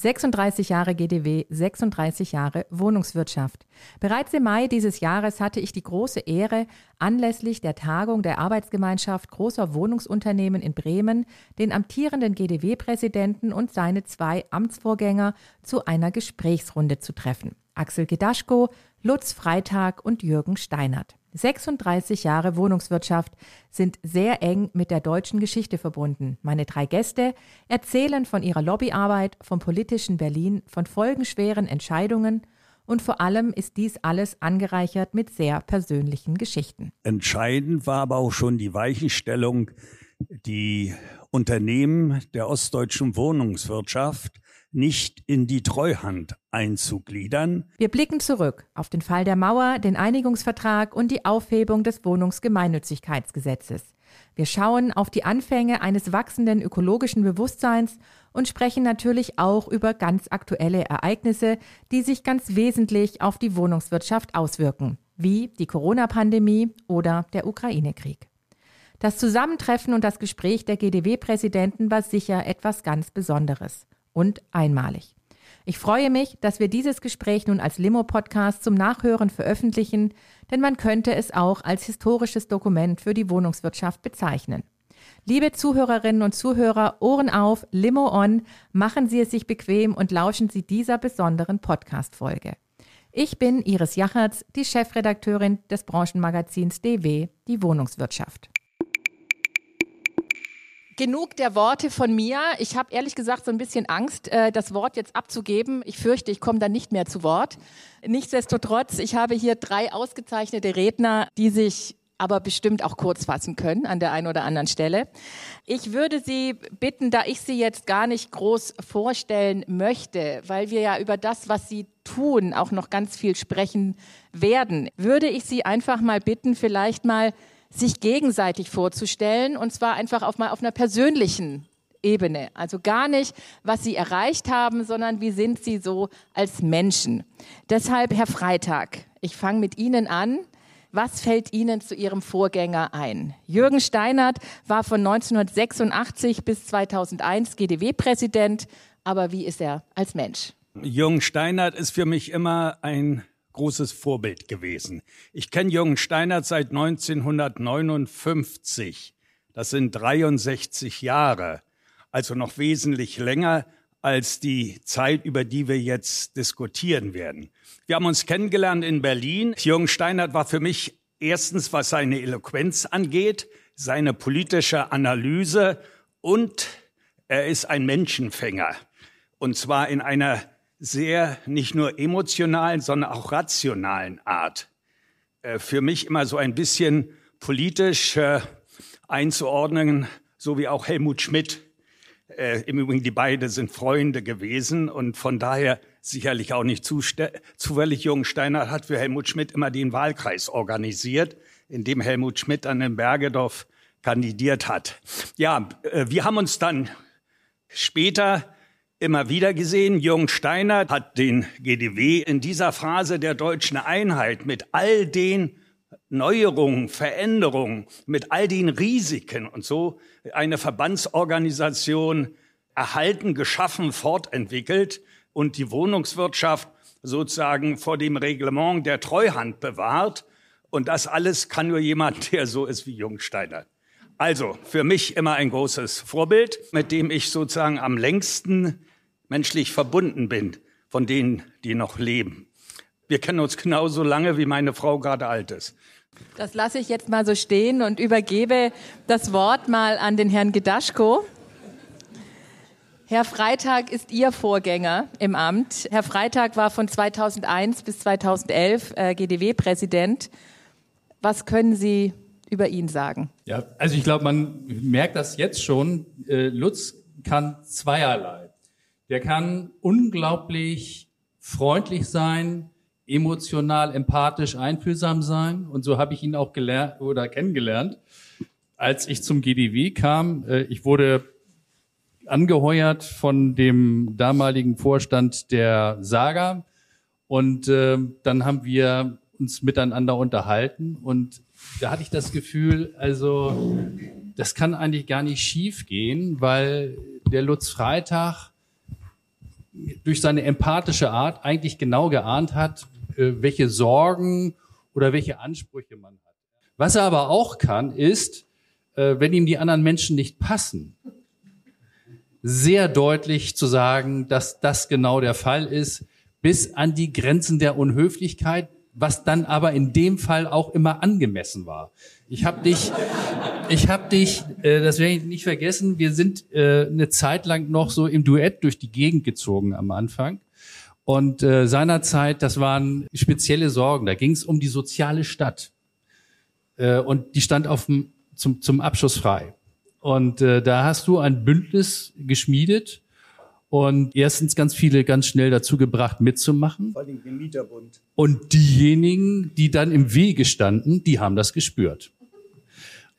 »36 Jahre GDW, 36 Jahre Wohnungswirtschaft. Bereits im Mai dieses Jahres hatte ich die große Ehre, anlässlich der Tagung der Arbeitsgemeinschaft großer Wohnungsunternehmen in Bremen den amtierenden GDW-Präsidenten und seine zwei Amtsvorgänger zu einer Gesprächsrunde zu treffen. Axel Gedaschko, Lutz Freitag und Jürgen Steinert. 36 Jahre Wohnungswirtschaft sind sehr eng mit der deutschen Geschichte verbunden. Meine drei Gäste erzählen von ihrer Lobbyarbeit, vom politischen Berlin, von folgenschweren Entscheidungen und vor allem ist dies alles angereichert mit sehr persönlichen Geschichten. Entscheidend war aber auch schon die Weichenstellung, die Unternehmen der ostdeutschen Wohnungswirtschaft nicht in die Treuhand einzugliedern. Wir blicken zurück auf den Fall der Mauer, den Einigungsvertrag und die Aufhebung des Wohnungsgemeinnützigkeitsgesetzes. Wir schauen auf die Anfänge eines wachsenden ökologischen Bewusstseins und sprechen natürlich auch über ganz aktuelle Ereignisse, die sich ganz wesentlich auf die Wohnungswirtschaft auswirken, wie die Corona-Pandemie oder der Ukraine-Krieg. Das Zusammentreffen und das Gespräch der GDW-Präsidenten war sicher etwas ganz Besonderes und einmalig. Ich freue mich, dass wir dieses Gespräch nun als Limo-Podcast zum Nachhören veröffentlichen, denn man könnte es auch als historisches Dokument für die Wohnungswirtschaft bezeichnen. Liebe Zuhörerinnen und Zuhörer, Ohren auf, Limo on, machen Sie es sich bequem und lauschen Sie dieser besonderen Podcast-Folge. Ich bin Iris Jachertz, die Chefredakteurin des Branchenmagazins DW, die Wohnungswirtschaft genug der Worte von mir. Ich habe ehrlich gesagt so ein bisschen Angst, äh, das Wort jetzt abzugeben. Ich fürchte, ich komme dann nicht mehr zu Wort. Nichtsdestotrotz, ich habe hier drei ausgezeichnete Redner, die sich aber bestimmt auch kurz fassen können an der einen oder anderen Stelle. Ich würde Sie bitten, da ich Sie jetzt gar nicht groß vorstellen möchte, weil wir ja über das, was Sie tun, auch noch ganz viel sprechen werden, würde ich Sie einfach mal bitten, vielleicht mal sich gegenseitig vorzustellen und zwar einfach auf mal auf einer persönlichen Ebene. Also gar nicht, was sie erreicht haben, sondern wie sind sie so als Menschen. Deshalb, Herr Freitag, ich fange mit Ihnen an. Was fällt Ihnen zu Ihrem Vorgänger ein? Jürgen Steinert war von 1986 bis 2001 GDW-Präsident, aber wie ist er als Mensch? Jürgen Steinert ist für mich immer ein großes Vorbild gewesen. Ich kenne Jürgen Steinert seit 1959. Das sind 63 Jahre, also noch wesentlich länger als die Zeit, über die wir jetzt diskutieren werden. Wir haben uns kennengelernt in Berlin. Jürgen Steinert war für mich erstens, was seine Eloquenz angeht, seine politische Analyse und er ist ein Menschenfänger. Und zwar in einer sehr nicht nur emotionalen, sondern auch rationalen Art. Äh, für mich immer so ein bisschen politisch äh, einzuordnen, so wie auch Helmut Schmidt. Äh, Im Übrigen, die beiden sind Freunde gewesen und von daher sicherlich auch nicht zufällig. Jürgen Steiner hat für Helmut Schmidt immer den Wahlkreis organisiert, in dem Helmut Schmidt an den Bergedorf kandidiert hat. Ja, wir haben uns dann später immer wieder gesehen. Jürgen Steiner hat den GDW in dieser Phase der deutschen Einheit mit all den Neuerungen, Veränderungen, mit all den Risiken und so eine Verbandsorganisation erhalten, geschaffen, fortentwickelt und die Wohnungswirtschaft sozusagen vor dem Reglement der Treuhand bewahrt. Und das alles kann nur jemand, der so ist wie Jürgen Steiner. Also für mich immer ein großes Vorbild, mit dem ich sozusagen am längsten menschlich verbunden bin von denen, die noch leben. Wir kennen uns genauso lange, wie meine Frau gerade alt ist. Das lasse ich jetzt mal so stehen und übergebe das Wort mal an den Herrn Gedaschko. Herr Freitag ist Ihr Vorgänger im Amt. Herr Freitag war von 2001 bis 2011 äh, GDW-Präsident. Was können Sie über ihn sagen? Ja, also ich glaube, man merkt das jetzt schon. Äh, Lutz kann zweierlei. Der kann unglaublich freundlich sein, emotional, empathisch, einfühlsam sein. Und so habe ich ihn auch gelernt oder kennengelernt. Als ich zum GDW kam, äh, ich wurde angeheuert von dem damaligen Vorstand der Saga. Und äh, dann haben wir uns miteinander unterhalten und da hatte ich das Gefühl, also das kann eigentlich gar nicht schief gehen, weil der Lutz Freitag durch seine empathische Art eigentlich genau geahnt hat, äh, welche Sorgen oder welche Ansprüche man hat. Was er aber auch kann, ist, äh, wenn ihm die anderen Menschen nicht passen, sehr deutlich zu sagen, dass das genau der Fall ist, bis an die Grenzen der Unhöflichkeit, was dann aber in dem Fall auch immer angemessen war. Ich habe dich, ich habe dich, äh, das werde ich nicht vergessen. Wir sind äh, eine Zeit lang noch so im Duett durch die Gegend gezogen am Anfang. Und äh, seinerzeit, das waren spezielle Sorgen. Da ging es um die soziale Stadt. Äh, und die stand auf dem, zum, zum Abschluss frei. Und äh, da hast du ein Bündnis geschmiedet und erstens ganz viele ganz schnell dazu gebracht, mitzumachen. Vor allem den Mieterbund. Und diejenigen, die dann im Wege standen, die haben das gespürt.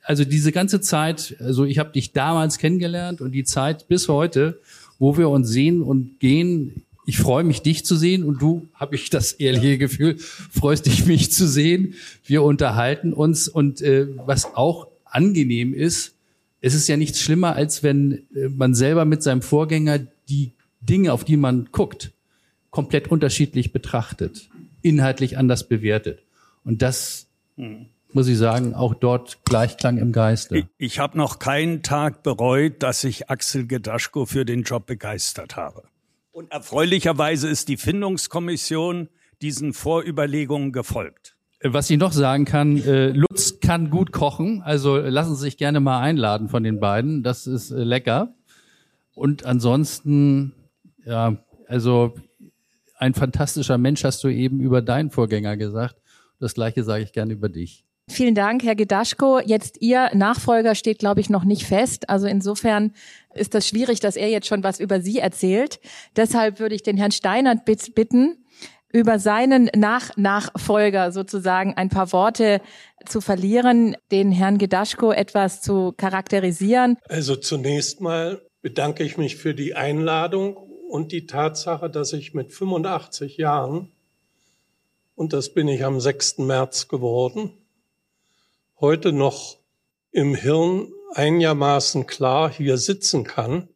Also diese ganze Zeit, also ich habe dich damals kennengelernt und die Zeit bis heute, wo wir uns sehen und gehen, ich freue mich, dich zu sehen und du, habe ich das ehrliche Gefühl, freust dich, mich zu sehen. Wir unterhalten uns und äh, was auch angenehm ist, es ist ja nichts schlimmer, als wenn äh, man selber mit seinem Vorgänger die Dinge, auf die man guckt, komplett unterschiedlich betrachtet, inhaltlich anders bewertet. Und das, hm. Muss ich sagen, auch dort Gleichklang im Geiste. Ich, ich habe noch keinen Tag bereut, dass ich Axel Gedaschko für den Job begeistert habe. Und erfreulicherweise ist die Findungskommission diesen Vorüberlegungen gefolgt. Was ich noch sagen kann, äh, Lutz kann gut kochen, also lassen Sie sich gerne mal einladen von den beiden. Das ist äh, lecker. Und ansonsten, ja, also ein fantastischer Mensch hast du eben über deinen Vorgänger gesagt. Das gleiche sage ich gerne über dich. Vielen Dank, Herr Gedaschko. Jetzt Ihr Nachfolger steht, glaube ich, noch nicht fest. Also insofern ist das schwierig, dass er jetzt schon was über Sie erzählt. Deshalb würde ich den Herrn Steinert bitten, über seinen Nach Nachfolger sozusagen ein paar Worte zu verlieren, den Herrn Gedaschko etwas zu charakterisieren. Also zunächst mal bedanke ich mich für die Einladung und die Tatsache, dass ich mit 85 Jahren, und das bin ich am 6. März geworden, heute noch im Hirn einigermaßen klar hier sitzen kann,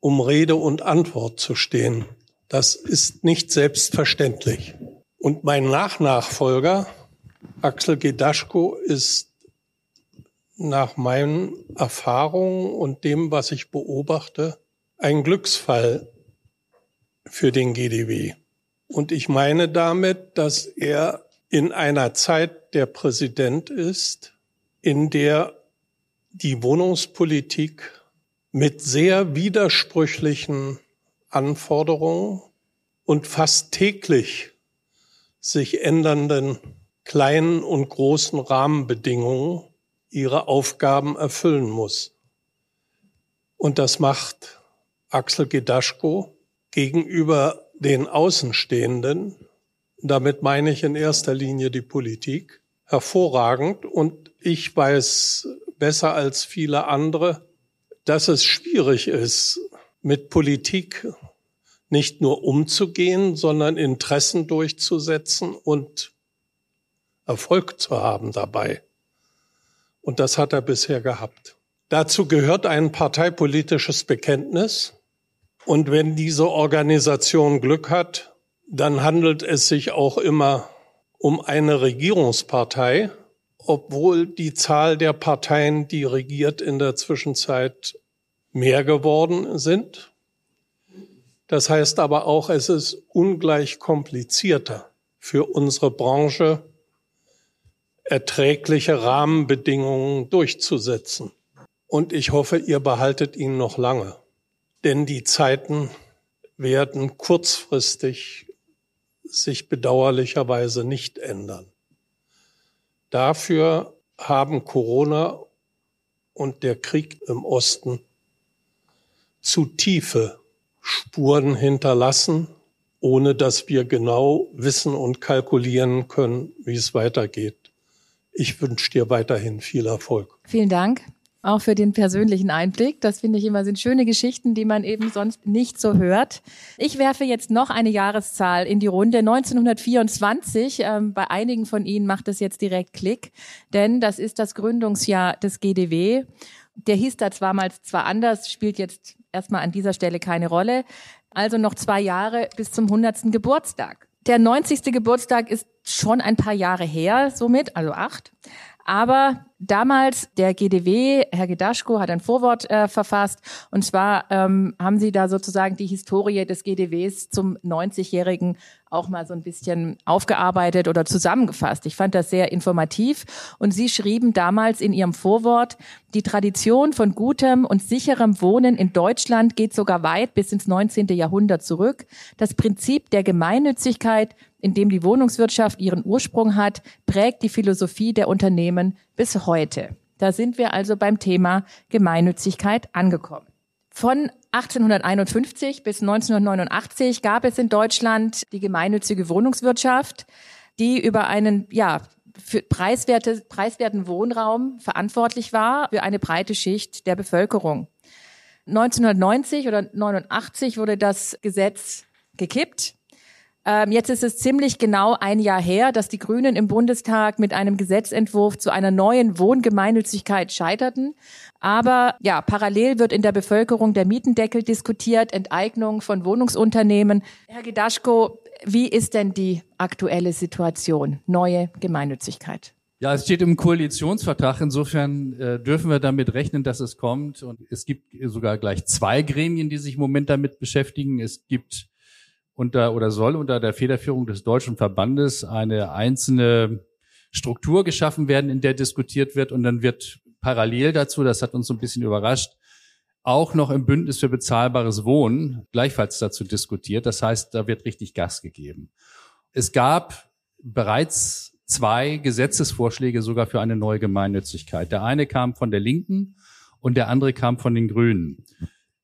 um Rede und Antwort zu stehen. Das ist nicht selbstverständlich. Und mein Nachnachfolger, Axel Gedaschko, ist nach meinen Erfahrungen und dem, was ich beobachte, ein Glücksfall für den GDW. Und ich meine damit, dass er in einer Zeit der Präsident ist, in der die Wohnungspolitik mit sehr widersprüchlichen Anforderungen und fast täglich sich ändernden kleinen und großen Rahmenbedingungen ihre Aufgaben erfüllen muss. Und das macht Axel Gedaschko gegenüber den Außenstehenden, damit meine ich in erster Linie die Politik, hervorragend. Und ich weiß besser als viele andere, dass es schwierig ist, mit Politik nicht nur umzugehen, sondern Interessen durchzusetzen und Erfolg zu haben dabei. Und das hat er bisher gehabt. Dazu gehört ein parteipolitisches Bekenntnis. Und wenn diese Organisation Glück hat, dann handelt es sich auch immer um eine Regierungspartei, obwohl die Zahl der Parteien, die regiert, in der Zwischenzeit mehr geworden sind. Das heißt aber auch, es ist ungleich komplizierter für unsere Branche erträgliche Rahmenbedingungen durchzusetzen. Und ich hoffe, ihr behaltet ihn noch lange. Denn die Zeiten werden kurzfristig sich bedauerlicherweise nicht ändern. Dafür haben Corona und der Krieg im Osten zu tiefe Spuren hinterlassen, ohne dass wir genau wissen und kalkulieren können, wie es weitergeht. Ich wünsche dir weiterhin viel Erfolg. Vielen Dank. Auch für den persönlichen Einblick. Das finde ich immer sind schöne Geschichten, die man eben sonst nicht so hört. Ich werfe jetzt noch eine Jahreszahl in die Runde. 1924. Ähm, bei einigen von Ihnen macht es jetzt direkt Klick, denn das ist das Gründungsjahr des GDW. Der hieß da damals zwar anders, spielt jetzt erstmal an dieser Stelle keine Rolle. Also noch zwei Jahre bis zum 100. Geburtstag. Der 90. Geburtstag ist schon ein paar Jahre her, somit, also acht. Aber damals der GDW, Herr Gedaschko, hat ein Vorwort äh, verfasst. Und zwar ähm, haben Sie da sozusagen die Historie des GDWs zum 90-Jährigen auch mal so ein bisschen aufgearbeitet oder zusammengefasst. Ich fand das sehr informativ. Und Sie schrieben damals in Ihrem Vorwort, die Tradition von gutem und sicherem Wohnen in Deutschland geht sogar weit bis ins 19. Jahrhundert zurück. Das Prinzip der Gemeinnützigkeit in dem die Wohnungswirtschaft ihren Ursprung hat, prägt die Philosophie der Unternehmen bis heute. Da sind wir also beim Thema Gemeinnützigkeit angekommen. Von 1851 bis 1989 gab es in Deutschland die gemeinnützige Wohnungswirtschaft, die über einen ja, für preiswerte, preiswerten Wohnraum verantwortlich war für eine breite Schicht der Bevölkerung. 1990 oder 89 wurde das Gesetz gekippt ähm, jetzt ist es ziemlich genau ein Jahr her, dass die Grünen im Bundestag mit einem Gesetzentwurf zu einer neuen Wohngemeinnützigkeit scheiterten. Aber ja, parallel wird in der Bevölkerung der Mietendeckel diskutiert, Enteignung von Wohnungsunternehmen. Herr Gedaschko, wie ist denn die aktuelle Situation? Neue Gemeinnützigkeit. Ja, es steht im Koalitionsvertrag. Insofern äh, dürfen wir damit rechnen, dass es kommt. Und es gibt sogar gleich zwei Gremien, die sich im Moment damit beschäftigen. Es gibt unter oder soll unter der Federführung des Deutschen Verbandes eine einzelne Struktur geschaffen werden, in der diskutiert wird und dann wird parallel dazu, das hat uns so ein bisschen überrascht, auch noch im Bündnis für bezahlbares Wohnen gleichfalls dazu diskutiert. Das heißt, da wird richtig Gas gegeben. Es gab bereits zwei Gesetzesvorschläge sogar für eine neue Gemeinnützigkeit. Der eine kam von der Linken und der andere kam von den Grünen.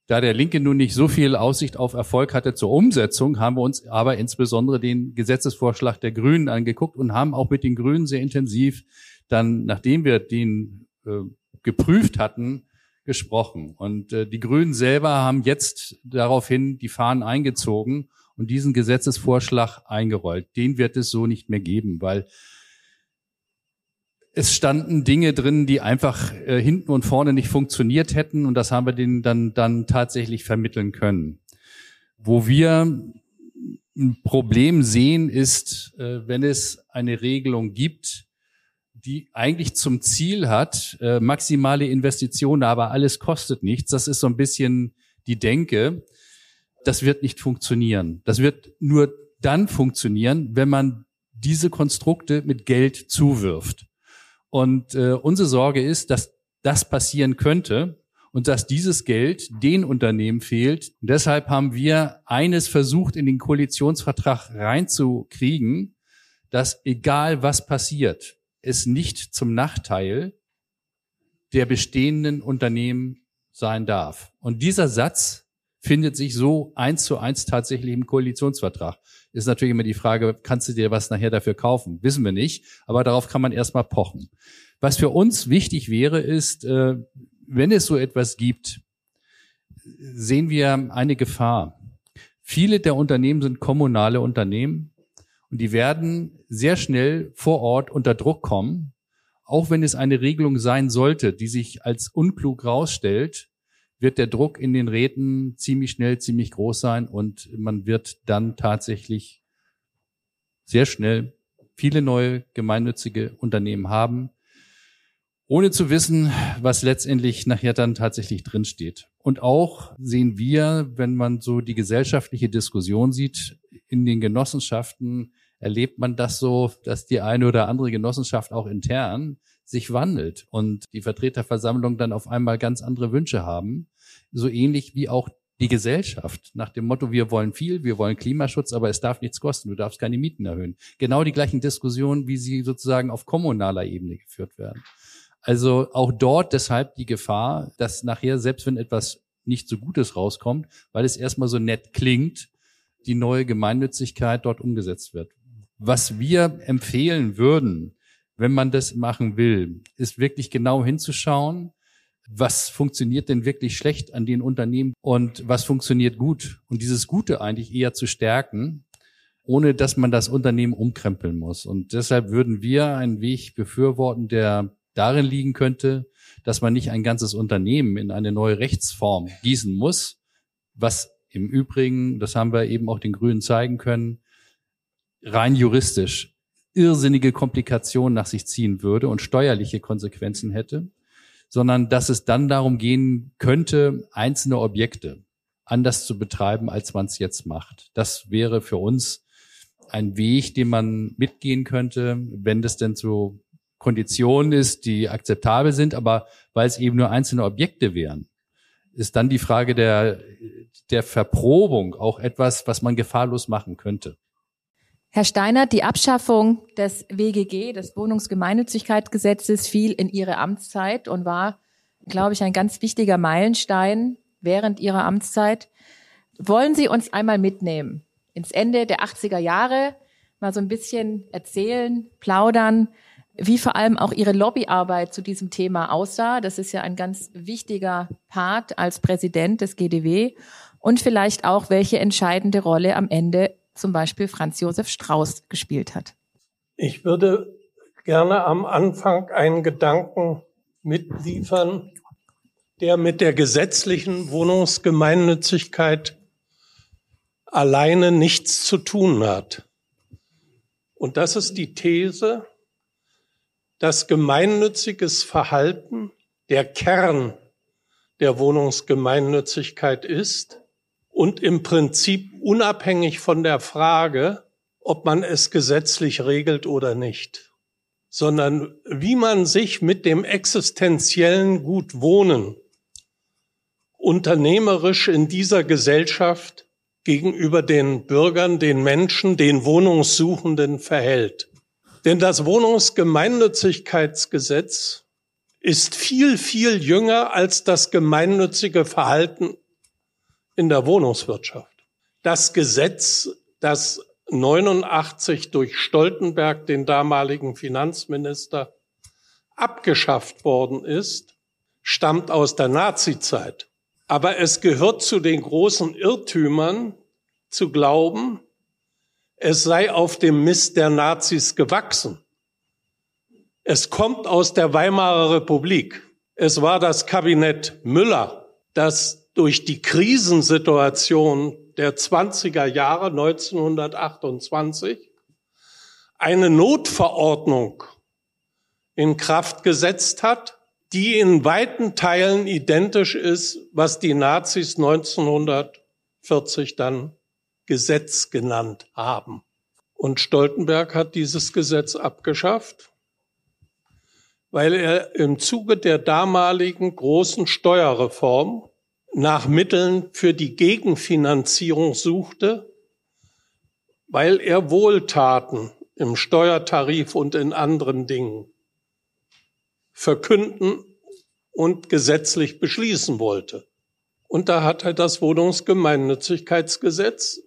Da der Linke nun nicht so viel Aussicht auf Erfolg hatte zur Umsetzung, haben wir uns aber insbesondere den Gesetzesvorschlag der Grünen angeguckt und haben auch mit den Grünen sehr intensiv dann, nachdem wir den äh, geprüft hatten, gesprochen. Und äh, die Grünen selber haben jetzt daraufhin die Fahnen eingezogen und diesen Gesetzesvorschlag eingerollt. Den wird es so nicht mehr geben, weil es standen Dinge drin, die einfach äh, hinten und vorne nicht funktioniert hätten und das haben wir denen dann, dann tatsächlich vermitteln können. Wo wir ein Problem sehen, ist, äh, wenn es eine Regelung gibt, die eigentlich zum Ziel hat, äh, maximale Investitionen, aber alles kostet nichts. Das ist so ein bisschen die Denke. Das wird nicht funktionieren. Das wird nur dann funktionieren, wenn man diese Konstrukte mit Geld zuwirft. Und äh, unsere Sorge ist, dass das passieren könnte und dass dieses Geld den Unternehmen fehlt. Und deshalb haben wir eines versucht, in den Koalitionsvertrag reinzukriegen, dass egal was passiert, es nicht zum Nachteil der bestehenden Unternehmen sein darf. Und dieser Satz findet sich so eins zu eins tatsächlich im Koalitionsvertrag. Ist natürlich immer die Frage, kannst du dir was nachher dafür kaufen? Wissen wir nicht, aber darauf kann man erstmal pochen. Was für uns wichtig wäre, ist, äh, wenn es so etwas gibt, sehen wir eine Gefahr. Viele der Unternehmen sind kommunale Unternehmen und die werden sehr schnell vor Ort unter Druck kommen, auch wenn es eine Regelung sein sollte, die sich als unklug rausstellt, wird der Druck in den Räten ziemlich schnell, ziemlich groß sein und man wird dann tatsächlich sehr schnell viele neue gemeinnützige Unternehmen haben, ohne zu wissen, was letztendlich nachher dann tatsächlich drinsteht. Und auch sehen wir, wenn man so die gesellschaftliche Diskussion sieht, in den Genossenschaften erlebt man das so, dass die eine oder andere Genossenschaft auch intern sich wandelt und die Vertreterversammlung dann auf einmal ganz andere Wünsche haben. So ähnlich wie auch die Gesellschaft nach dem Motto, wir wollen viel, wir wollen Klimaschutz, aber es darf nichts kosten, du darfst keine Mieten erhöhen. Genau die gleichen Diskussionen, wie sie sozusagen auf kommunaler Ebene geführt werden. Also auch dort deshalb die Gefahr, dass nachher, selbst wenn etwas nicht so Gutes rauskommt, weil es erstmal so nett klingt, die neue Gemeinnützigkeit dort umgesetzt wird. Was wir empfehlen würden, wenn man das machen will, ist wirklich genau hinzuschauen, was funktioniert denn wirklich schlecht an den Unternehmen und was funktioniert gut und dieses Gute eigentlich eher zu stärken, ohne dass man das Unternehmen umkrempeln muss. Und deshalb würden wir einen Weg befürworten, der darin liegen könnte, dass man nicht ein ganzes Unternehmen in eine neue Rechtsform gießen muss, was im Übrigen, das haben wir eben auch den Grünen zeigen können, rein juristisch irrsinnige Komplikationen nach sich ziehen würde und steuerliche Konsequenzen hätte, sondern dass es dann darum gehen könnte, einzelne Objekte anders zu betreiben, als man es jetzt macht. Das wäre für uns ein Weg, den man mitgehen könnte, wenn das denn zu Konditionen ist, die akzeptabel sind, aber weil es eben nur einzelne Objekte wären, ist dann die Frage der, der Verprobung auch etwas, was man gefahrlos machen könnte. Herr Steinert, die Abschaffung des WGG, des Wohnungsgemeinnützigkeitsgesetzes, fiel in Ihre Amtszeit und war, glaube ich, ein ganz wichtiger Meilenstein während Ihrer Amtszeit. Wollen Sie uns einmal mitnehmen ins Ende der 80er Jahre, mal so ein bisschen erzählen, plaudern, wie vor allem auch Ihre Lobbyarbeit zu diesem Thema aussah. Das ist ja ein ganz wichtiger Part als Präsident des GDW und vielleicht auch, welche entscheidende Rolle am Ende zum Beispiel Franz Josef Strauß gespielt hat. Ich würde gerne am Anfang einen Gedanken mitliefern, der mit der gesetzlichen Wohnungsgemeinnützigkeit alleine nichts zu tun hat. Und das ist die These, dass gemeinnütziges Verhalten der Kern der Wohnungsgemeinnützigkeit ist und im Prinzip unabhängig von der Frage, ob man es gesetzlich regelt oder nicht, sondern wie man sich mit dem existenziellen Gut Wohnen unternehmerisch in dieser Gesellschaft gegenüber den Bürgern, den Menschen, den Wohnungssuchenden verhält. Denn das Wohnungsgemeinnützigkeitsgesetz ist viel, viel jünger als das gemeinnützige Verhalten in der Wohnungswirtschaft. Das Gesetz, das 89 durch Stoltenberg, den damaligen Finanzminister, abgeschafft worden ist, stammt aus der Nazizeit. Aber es gehört zu den großen Irrtümern zu glauben, es sei auf dem Mist der Nazis gewachsen. Es kommt aus der Weimarer Republik. Es war das Kabinett Müller, das durch die Krisensituation der 20er Jahre 1928 eine Notverordnung in Kraft gesetzt hat, die in weiten Teilen identisch ist, was die Nazis 1940 dann Gesetz genannt haben. Und Stoltenberg hat dieses Gesetz abgeschafft, weil er im Zuge der damaligen großen Steuerreform nach Mitteln für die Gegenfinanzierung suchte, weil er Wohltaten im Steuertarif und in anderen Dingen verkünden und gesetzlich beschließen wollte. Und da hat er das Wohnungsgemeinnützigkeitsgesetz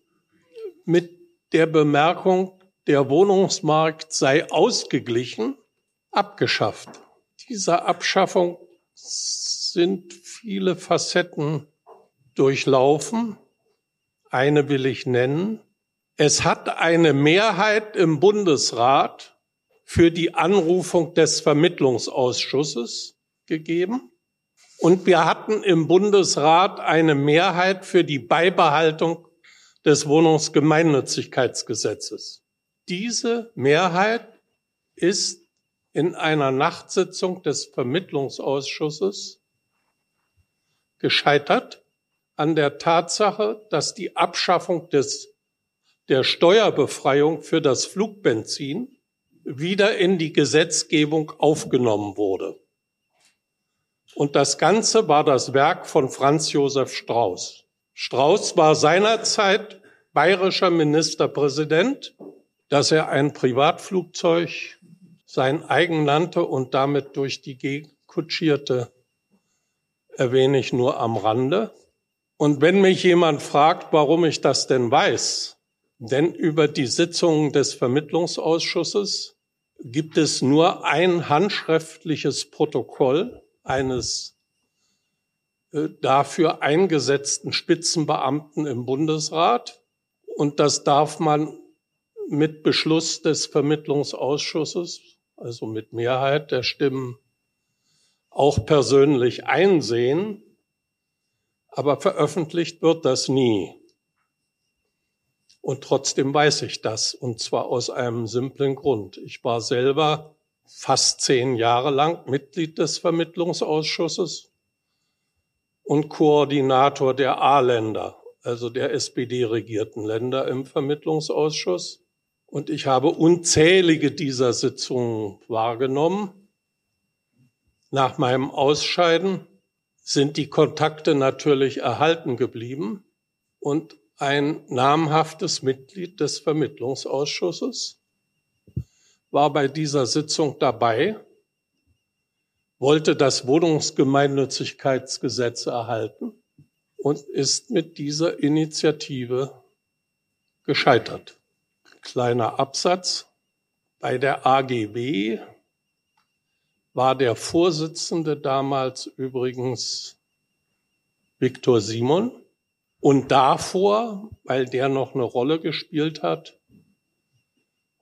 mit der Bemerkung, der Wohnungsmarkt sei ausgeglichen, abgeschafft. Dieser Abschaffung sind viele Facetten durchlaufen. Eine will ich nennen. Es hat eine Mehrheit im Bundesrat für die Anrufung des Vermittlungsausschusses gegeben. Und wir hatten im Bundesrat eine Mehrheit für die Beibehaltung des Wohnungsgemeinnützigkeitsgesetzes. Diese Mehrheit ist in einer Nachtsitzung des Vermittlungsausschusses gescheitert an der Tatsache, dass die Abschaffung des, der Steuerbefreiung für das Flugbenzin wieder in die Gesetzgebung aufgenommen wurde. Und das Ganze war das Werk von Franz Josef Strauß. Strauß war seinerzeit bayerischer Ministerpräsident, dass er ein Privatflugzeug sein eigen nannte und damit durch die Gegend kutschierte erwähne ich nur am Rande. Und wenn mich jemand fragt, warum ich das denn weiß, denn über die Sitzungen des Vermittlungsausschusses gibt es nur ein handschriftliches Protokoll eines äh, dafür eingesetzten Spitzenbeamten im Bundesrat. Und das darf man mit Beschluss des Vermittlungsausschusses, also mit Mehrheit der Stimmen, auch persönlich einsehen. Aber veröffentlicht wird das nie. Und trotzdem weiß ich das, und zwar aus einem simplen Grund. Ich war selber fast zehn Jahre lang Mitglied des Vermittlungsausschusses und Koordinator der A-Länder, also der SPD-regierten Länder im Vermittlungsausschuss. Und ich habe unzählige dieser Sitzungen wahrgenommen. Nach meinem Ausscheiden sind die Kontakte natürlich erhalten geblieben und ein namhaftes Mitglied des Vermittlungsausschusses war bei dieser Sitzung dabei, wollte das Wohnungsgemeinnützigkeitsgesetz erhalten und ist mit dieser Initiative gescheitert. Kleiner Absatz. Bei der AGB war der Vorsitzende damals übrigens Viktor Simon und davor, weil der noch eine Rolle gespielt hat,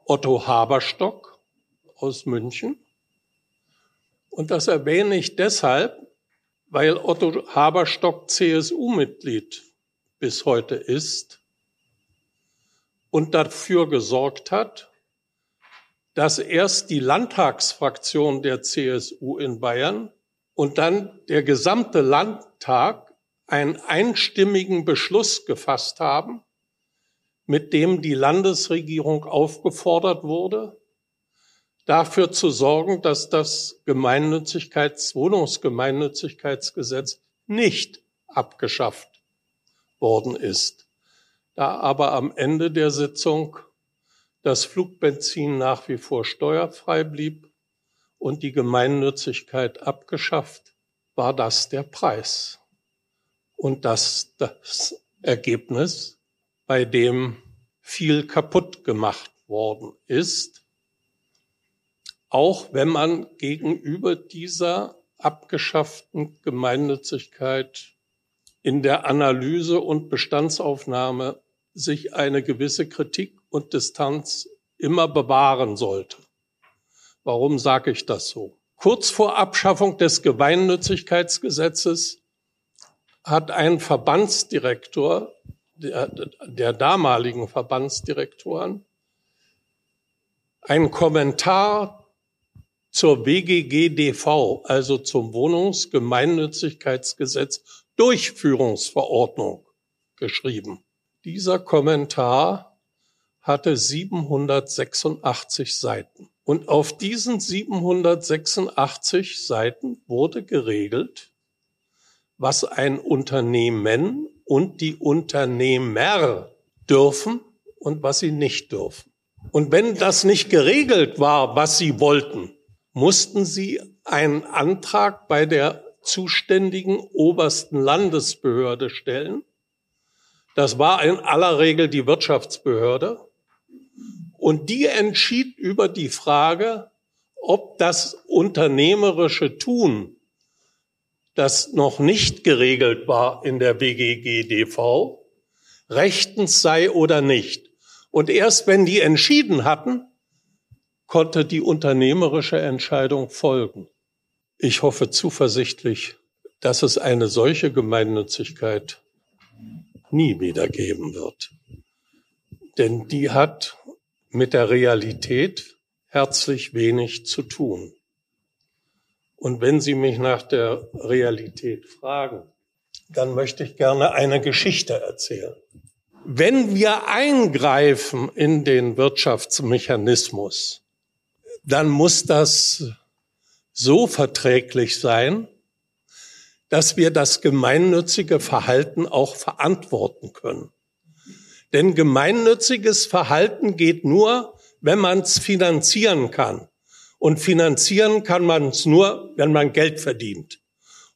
Otto Haberstock aus München. Und das erwähne ich deshalb, weil Otto Haberstock CSU-Mitglied bis heute ist und dafür gesorgt hat, dass erst die Landtagsfraktion der CSU in Bayern und dann der gesamte Landtag einen einstimmigen Beschluss gefasst haben, mit dem die Landesregierung aufgefordert wurde, dafür zu sorgen, dass das Gemeinnützigkeits-, Wohnungsgemeinnützigkeitsgesetz nicht abgeschafft worden ist. Da aber am Ende der Sitzung das Flugbenzin nach wie vor steuerfrei blieb und die Gemeinnützigkeit abgeschafft, war das der Preis. Und das das Ergebnis bei dem viel kaputt gemacht worden ist, auch wenn man gegenüber dieser abgeschafften Gemeinnützigkeit in der Analyse und Bestandsaufnahme sich eine gewisse Kritik und Distanz immer bewahren sollte. Warum sage ich das so? Kurz vor Abschaffung des Gemeinnützigkeitsgesetzes hat ein Verbandsdirektor der, der damaligen Verbandsdirektoren einen Kommentar zur WGGDV, also zum Wohnungsgemeinnützigkeitsgesetz Durchführungsverordnung geschrieben. Dieser Kommentar hatte 786 Seiten. Und auf diesen 786 Seiten wurde geregelt, was ein Unternehmen und die Unternehmer dürfen und was sie nicht dürfen. Und wenn das nicht geregelt war, was sie wollten, mussten sie einen Antrag bei der zuständigen obersten Landesbehörde stellen. Das war in aller Regel die Wirtschaftsbehörde. Und die entschied über die Frage, ob das unternehmerische Tun das noch nicht geregelt war in der BGGDV, rechtens sei oder nicht. Und erst wenn die entschieden hatten, konnte die unternehmerische Entscheidung folgen. Ich hoffe zuversichtlich, dass es eine solche Gemeinnützigkeit nie wieder geben wird. Denn die hat mit der Realität herzlich wenig zu tun. Und wenn Sie mich nach der Realität fragen, dann möchte ich gerne eine Geschichte erzählen. Wenn wir eingreifen in den Wirtschaftsmechanismus, dann muss das so verträglich sein, dass wir das gemeinnützige Verhalten auch verantworten können. Denn gemeinnütziges Verhalten geht nur, wenn man es finanzieren kann. Und finanzieren kann man es nur, wenn man Geld verdient.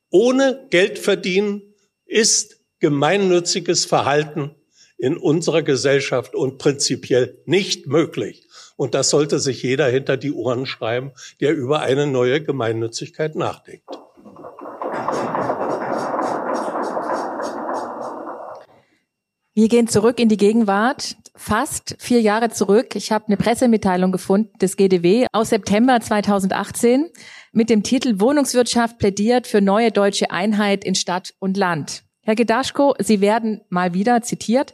Ohne Geld verdienen ist gemeinnütziges Verhalten in unserer Gesellschaft und prinzipiell nicht möglich. Und das sollte sich jeder hinter die Ohren schreiben, der über eine neue Gemeinnützigkeit nachdenkt. Wir gehen zurück in die Gegenwart, fast vier Jahre zurück. Ich habe eine Pressemitteilung gefunden des GDW aus September 2018 mit dem Titel Wohnungswirtschaft plädiert für neue deutsche Einheit in Stadt und Land. Herr Gedaschko, Sie werden mal wieder zitiert.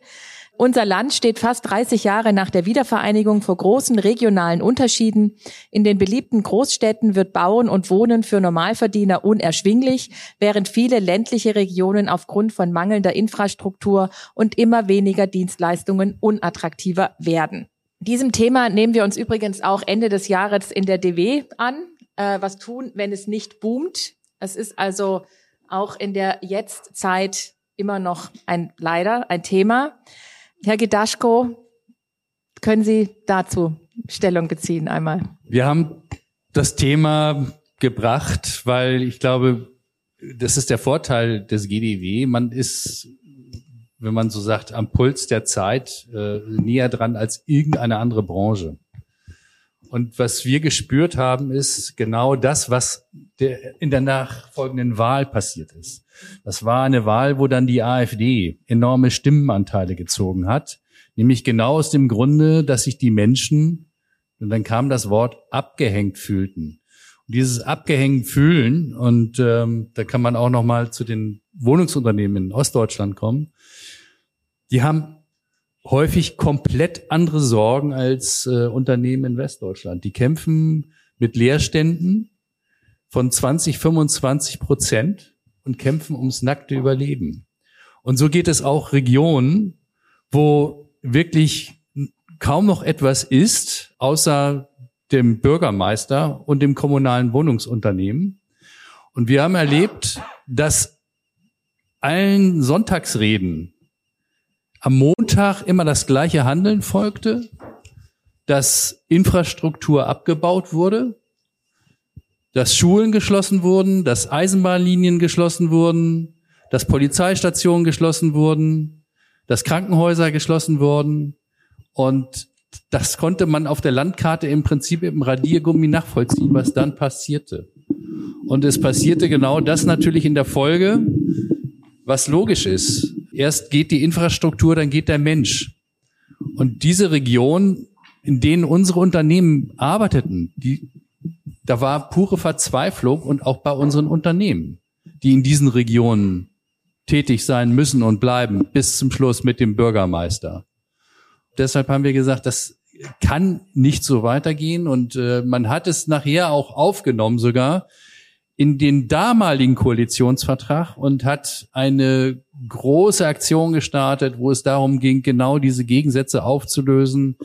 Unser Land steht fast 30 Jahre nach der Wiedervereinigung vor großen regionalen Unterschieden. In den beliebten Großstädten wird Bauen und Wohnen für Normalverdiener unerschwinglich, während viele ländliche Regionen aufgrund von mangelnder Infrastruktur und immer weniger Dienstleistungen unattraktiver werden. Diesem Thema nehmen wir uns übrigens auch Ende des Jahres in der DW an. Äh, was tun, wenn es nicht boomt? Es ist also auch in der Jetztzeit immer noch ein leider ein Thema. Herr Gedaschko, können Sie dazu Stellung beziehen einmal? Wir haben das Thema gebracht, weil ich glaube, das ist der Vorteil des GDW. Man ist, wenn man so sagt, am Puls der Zeit äh, näher dran als irgendeine andere Branche. Und was wir gespürt haben, ist genau das, was der, in der nachfolgenden Wahl passiert ist. Das war eine Wahl, wo dann die AfD enorme Stimmenanteile gezogen hat, nämlich genau aus dem Grunde, dass sich die Menschen, und dann kam das Wort abgehängt fühlten. Und dieses abgehängt fühlen, und ähm, da kann man auch noch mal zu den Wohnungsunternehmen in Ostdeutschland kommen, die haben häufig komplett andere Sorgen als äh, Unternehmen in Westdeutschland. Die kämpfen mit Leerständen von 20, 25 Prozent und kämpfen ums nackte Überleben. Und so geht es auch Regionen, wo wirklich kaum noch etwas ist, außer dem Bürgermeister und dem kommunalen Wohnungsunternehmen. Und wir haben erlebt, dass allen Sonntagsreden am Montag immer das gleiche Handeln folgte, dass Infrastruktur abgebaut wurde, dass Schulen geschlossen wurden, dass Eisenbahnlinien geschlossen wurden, dass Polizeistationen geschlossen wurden, dass Krankenhäuser geschlossen wurden. Und das konnte man auf der Landkarte im Prinzip im Radiergummi nachvollziehen, was dann passierte. Und es passierte genau das natürlich in der Folge, was logisch ist. Erst geht die Infrastruktur, dann geht der Mensch. Und diese Region, in denen unsere Unternehmen arbeiteten, die da war pure Verzweiflung und auch bei unseren Unternehmen, die in diesen Regionen tätig sein müssen und bleiben bis zum Schluss mit dem Bürgermeister. Deshalb haben wir gesagt, das kann nicht so weitergehen und äh, man hat es nachher auch aufgenommen sogar in den damaligen Koalitionsvertrag und hat eine große Aktion gestartet, wo es darum ging, genau diese Gegensätze aufzulösen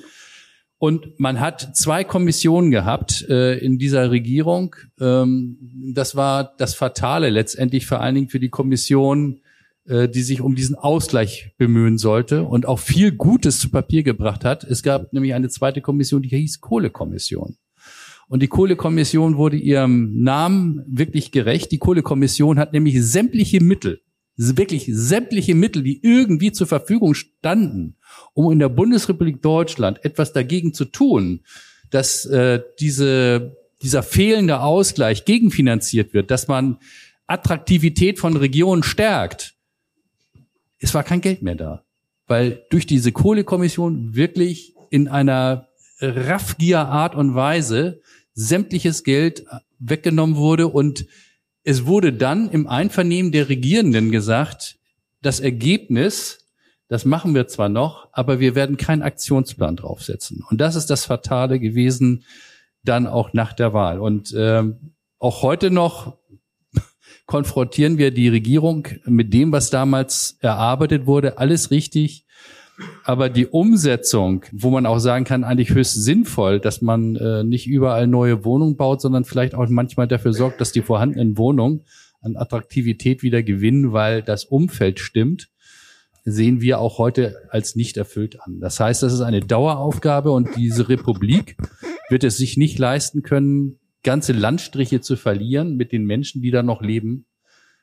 und man hat zwei Kommissionen gehabt äh, in dieser Regierung. Ähm, das war das Fatale letztendlich vor allen Dingen für die Kommission, äh, die sich um diesen Ausgleich bemühen sollte und auch viel Gutes zu Papier gebracht hat. Es gab nämlich eine zweite Kommission, die hieß Kohlekommission. Und die Kohlekommission wurde ihrem Namen wirklich gerecht. Die Kohlekommission hat nämlich sämtliche Mittel, wirklich sämtliche Mittel, die irgendwie zur Verfügung standen, um in der Bundesrepublik Deutschland etwas dagegen zu tun, dass äh, diese, dieser fehlende Ausgleich gegenfinanziert wird, dass man Attraktivität von Regionen stärkt. Es war kein Geld mehr da, weil durch diese Kohlekommission wirklich in einer raffgier Art und Weise sämtliches Geld weggenommen wurde und es wurde dann im Einvernehmen der Regierenden gesagt, das Ergebnis das machen wir zwar noch, aber wir werden keinen Aktionsplan draufsetzen. Und das ist das Fatale gewesen, dann auch nach der Wahl. Und ähm, auch heute noch konfrontieren wir die Regierung mit dem, was damals erarbeitet wurde. Alles richtig. Aber die Umsetzung, wo man auch sagen kann, eigentlich höchst sinnvoll, dass man äh, nicht überall neue Wohnungen baut, sondern vielleicht auch manchmal dafür sorgt, dass die vorhandenen Wohnungen an Attraktivität wieder gewinnen, weil das Umfeld stimmt sehen wir auch heute als nicht erfüllt an. Das heißt, das ist eine Daueraufgabe und diese Republik wird es sich nicht leisten können, ganze Landstriche zu verlieren mit den Menschen, die da noch leben.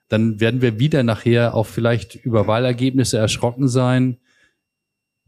Dann werden wir wieder nachher auch vielleicht über Wahlergebnisse erschrocken sein,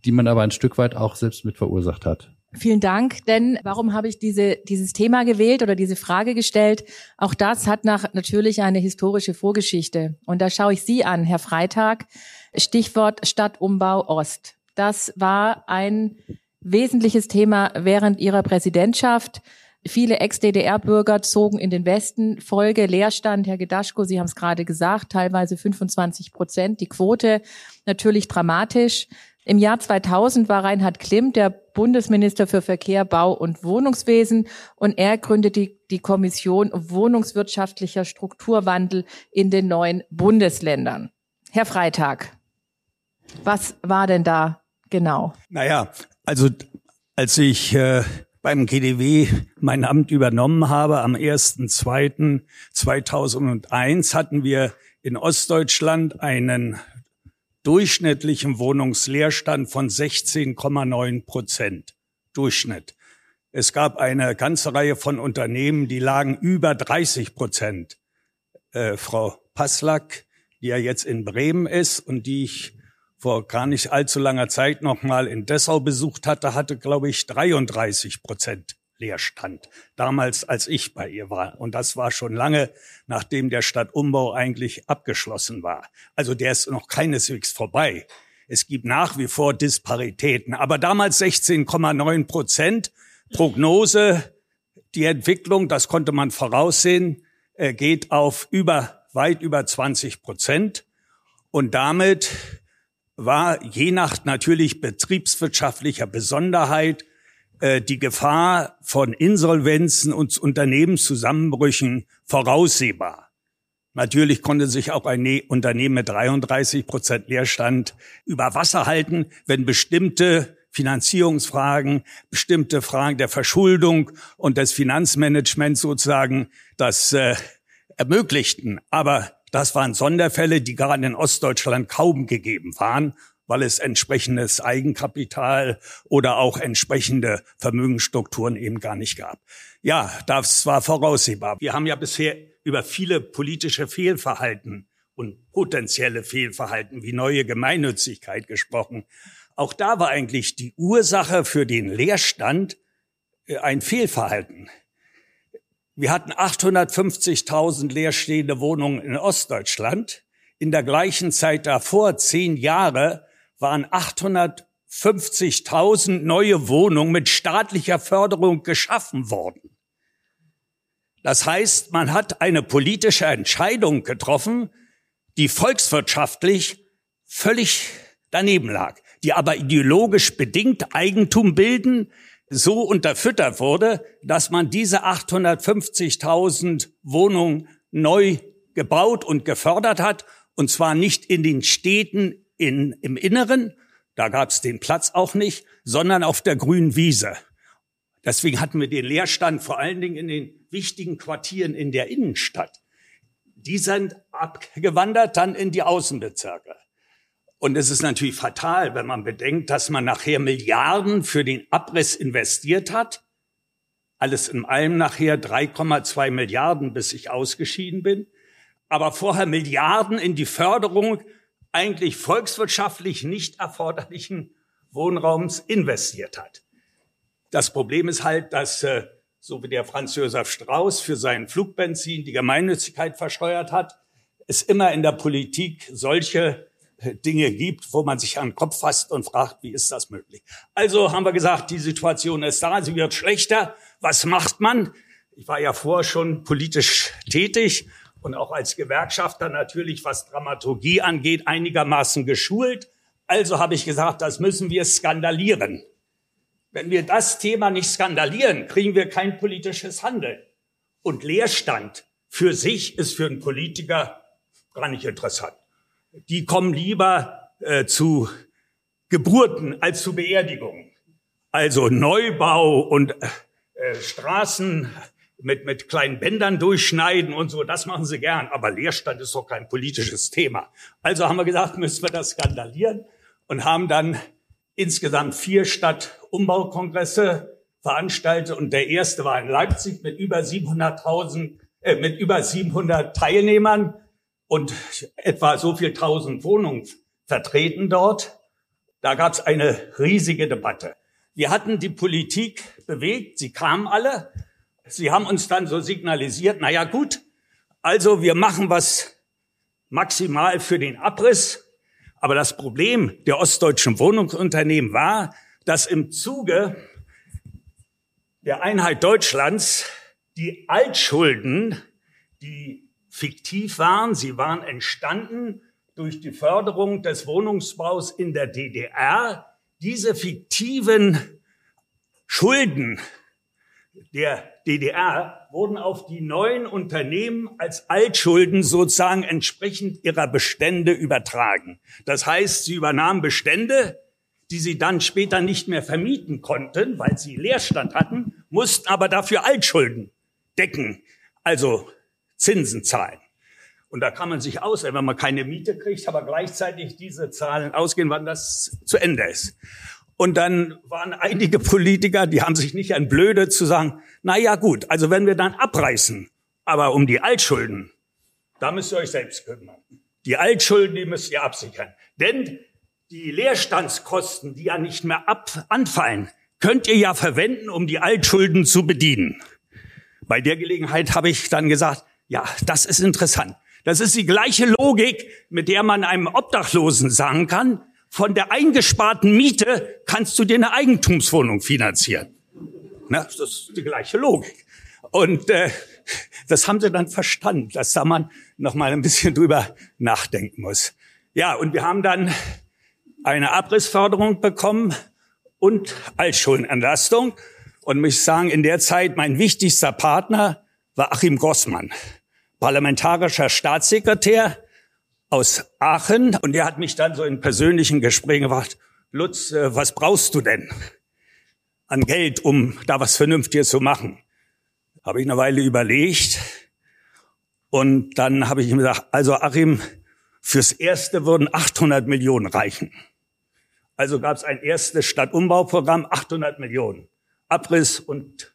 die man aber ein Stück weit auch selbst mit verursacht hat. Vielen Dank, denn warum habe ich diese, dieses Thema gewählt oder diese Frage gestellt? Auch das hat nach natürlich eine historische Vorgeschichte. Und da schaue ich Sie an, Herr Freitag. Stichwort Stadtumbau Ost. Das war ein wesentliches Thema während Ihrer Präsidentschaft. Viele Ex-DDR-Bürger zogen in den Westen. Folge Leerstand, Herr Gedaschko, Sie haben es gerade gesagt, teilweise 25 Prozent. Die Quote natürlich dramatisch. Im Jahr 2000 war Reinhard Klimt der Bundesminister für Verkehr, Bau und Wohnungswesen und er gründet die, die Kommission Wohnungswirtschaftlicher Strukturwandel in den neuen Bundesländern. Herr Freitag, was war denn da genau? Naja, also als ich äh, beim GDW mein Amt übernommen habe am 1.2.2001 hatten wir in Ostdeutschland einen durchschnittlichen Wohnungsleerstand von 16,9 Prozent. Durchschnitt. Es gab eine ganze Reihe von Unternehmen, die lagen über 30 Prozent. Äh, Frau Passlack, die ja jetzt in Bremen ist und die ich vor gar nicht allzu langer Zeit noch mal in Dessau besucht hatte, hatte, glaube ich, 33 Prozent Leerstand. Damals, als ich bei ihr war. Und das war schon lange, nachdem der Stadtumbau eigentlich abgeschlossen war. Also der ist noch keineswegs vorbei. Es gibt nach wie vor Disparitäten. Aber damals 16,9 Prozent. Prognose, die Entwicklung, das konnte man voraussehen, äh, geht auf über, weit über 20 Prozent. Und damit war je nach natürlich betriebswirtschaftlicher Besonderheit die Gefahr von Insolvenzen und Unternehmenszusammenbrüchen voraussehbar. Natürlich konnte sich auch ein ne-, Unternehmen mit 33 Prozent Leerstand über Wasser halten, wenn bestimmte Finanzierungsfragen, bestimmte Fragen der Verschuldung und des Finanzmanagements sozusagen das äh, ermöglichten. Aber das waren Sonderfälle, die gerade in Ostdeutschland kaum gegeben waren weil es entsprechendes Eigenkapital oder auch entsprechende Vermögensstrukturen eben gar nicht gab. Ja, das war voraussehbar. Wir haben ja bisher über viele politische Fehlverhalten und potenzielle Fehlverhalten wie neue Gemeinnützigkeit gesprochen. Auch da war eigentlich die Ursache für den Leerstand äh, ein Fehlverhalten. Wir hatten 850.000 leerstehende Wohnungen in Ostdeutschland. In der gleichen Zeit davor, zehn Jahre, waren 850.000 neue Wohnungen mit staatlicher Förderung geschaffen worden. Das heißt, man hat eine politische Entscheidung getroffen, die volkswirtschaftlich völlig daneben lag, die aber ideologisch bedingt Eigentum bilden, so unterfüttert wurde, dass man diese 850.000 Wohnungen neu gebaut und gefördert hat, und zwar nicht in den Städten in, im Inneren, da gab es den Platz auch nicht, sondern auf der grünen Wiese. Deswegen hatten wir den Leerstand vor allen Dingen in den wichtigen Quartieren in der Innenstadt. Die sind abgewandert dann in die Außenbezirke. Und es ist natürlich fatal, wenn man bedenkt, dass man nachher Milliarden für den Abriss investiert hat. Alles in allem nachher 3,2 Milliarden, bis ich ausgeschieden bin. Aber vorher Milliarden in die Förderung eigentlich volkswirtschaftlich nicht erforderlichen Wohnraums investiert hat. Das Problem ist halt, dass äh, so wie der Franz Josef Strauß für seinen Flugbenzin die Gemeinnützigkeit versteuert hat, es immer in der Politik solche äh, Dinge gibt, wo man sich an den Kopf fasst und fragt, wie ist das möglich? Also haben wir gesagt, die Situation ist da, sie wird schlechter. Was macht man? Ich war ja vorher schon politisch tätig und auch als Gewerkschafter natürlich, was Dramaturgie angeht, einigermaßen geschult. Also habe ich gesagt, das müssen wir skandalieren. Wenn wir das Thema nicht skandalieren, kriegen wir kein politisches Handeln. Und Leerstand für sich ist für einen Politiker gar nicht interessant. Die kommen lieber äh, zu Geburten als zu Beerdigungen. Also Neubau und äh, Straßen mit, mit kleinen Bändern durchschneiden und so, das machen sie gern. Aber Leerstand ist doch kein politisches Thema. Also haben wir gesagt, müssen wir das skandalieren und haben dann insgesamt vier Stadtumbaukongresse veranstaltet und der erste war in Leipzig mit über 700.000, äh, mit über 700 Teilnehmern und etwa so viel tausend Wohnungen vertreten dort. Da gab es eine riesige Debatte. Wir hatten die Politik bewegt, sie kamen alle. Sie haben uns dann so signalisiert, na ja, gut, also wir machen was maximal für den Abriss. Aber das Problem der ostdeutschen Wohnungsunternehmen war, dass im Zuge der Einheit Deutschlands die Altschulden, die fiktiv waren, sie waren entstanden durch die Förderung des Wohnungsbaus in der DDR, diese fiktiven Schulden der DDR wurden auf die neuen Unternehmen als Altschulden sozusagen entsprechend ihrer Bestände übertragen. Das heißt, sie übernahmen Bestände, die sie dann später nicht mehr vermieten konnten, weil sie Leerstand hatten, mussten aber dafür Altschulden decken, also Zinsen zahlen. Und da kann man sich aus, wenn man keine Miete kriegt, aber gleichzeitig diese Zahlen ausgehen, wann das zu Ende ist. Und dann waren einige Politiker, die haben sich nicht an blöde zu sagen, na ja, gut, also wenn wir dann abreißen, aber um die Altschulden, da müsst ihr euch selbst kümmern. Die Altschulden, die müsst ihr absichern. Denn die Leerstandskosten, die ja nicht mehr ab anfallen, könnt ihr ja verwenden, um die Altschulden zu bedienen. Bei der Gelegenheit habe ich dann gesagt, ja, das ist interessant. Das ist die gleiche Logik, mit der man einem Obdachlosen sagen kann, von der eingesparten Miete kannst du dir eine Eigentumswohnung finanzieren. Na, das ist die gleiche Logik. Und äh, das haben sie dann verstanden, dass da man noch mal ein bisschen drüber nachdenken muss. Ja, und wir haben dann eine Abrissförderung bekommen und Altschuldenentlastung. Und muss sagen, in der Zeit mein wichtigster Partner war Achim Grossmann parlamentarischer Staatssekretär aus Aachen und der hat mich dann so in persönlichen Gesprächen gefragt, Lutz, äh, was brauchst du denn an Geld, um da was Vernünftiges zu machen? Habe ich eine Weile überlegt und dann habe ich ihm gesagt, also Achim, fürs Erste würden 800 Millionen reichen. Also gab es ein erstes Stadtumbauprogramm, 800 Millionen. Abriss und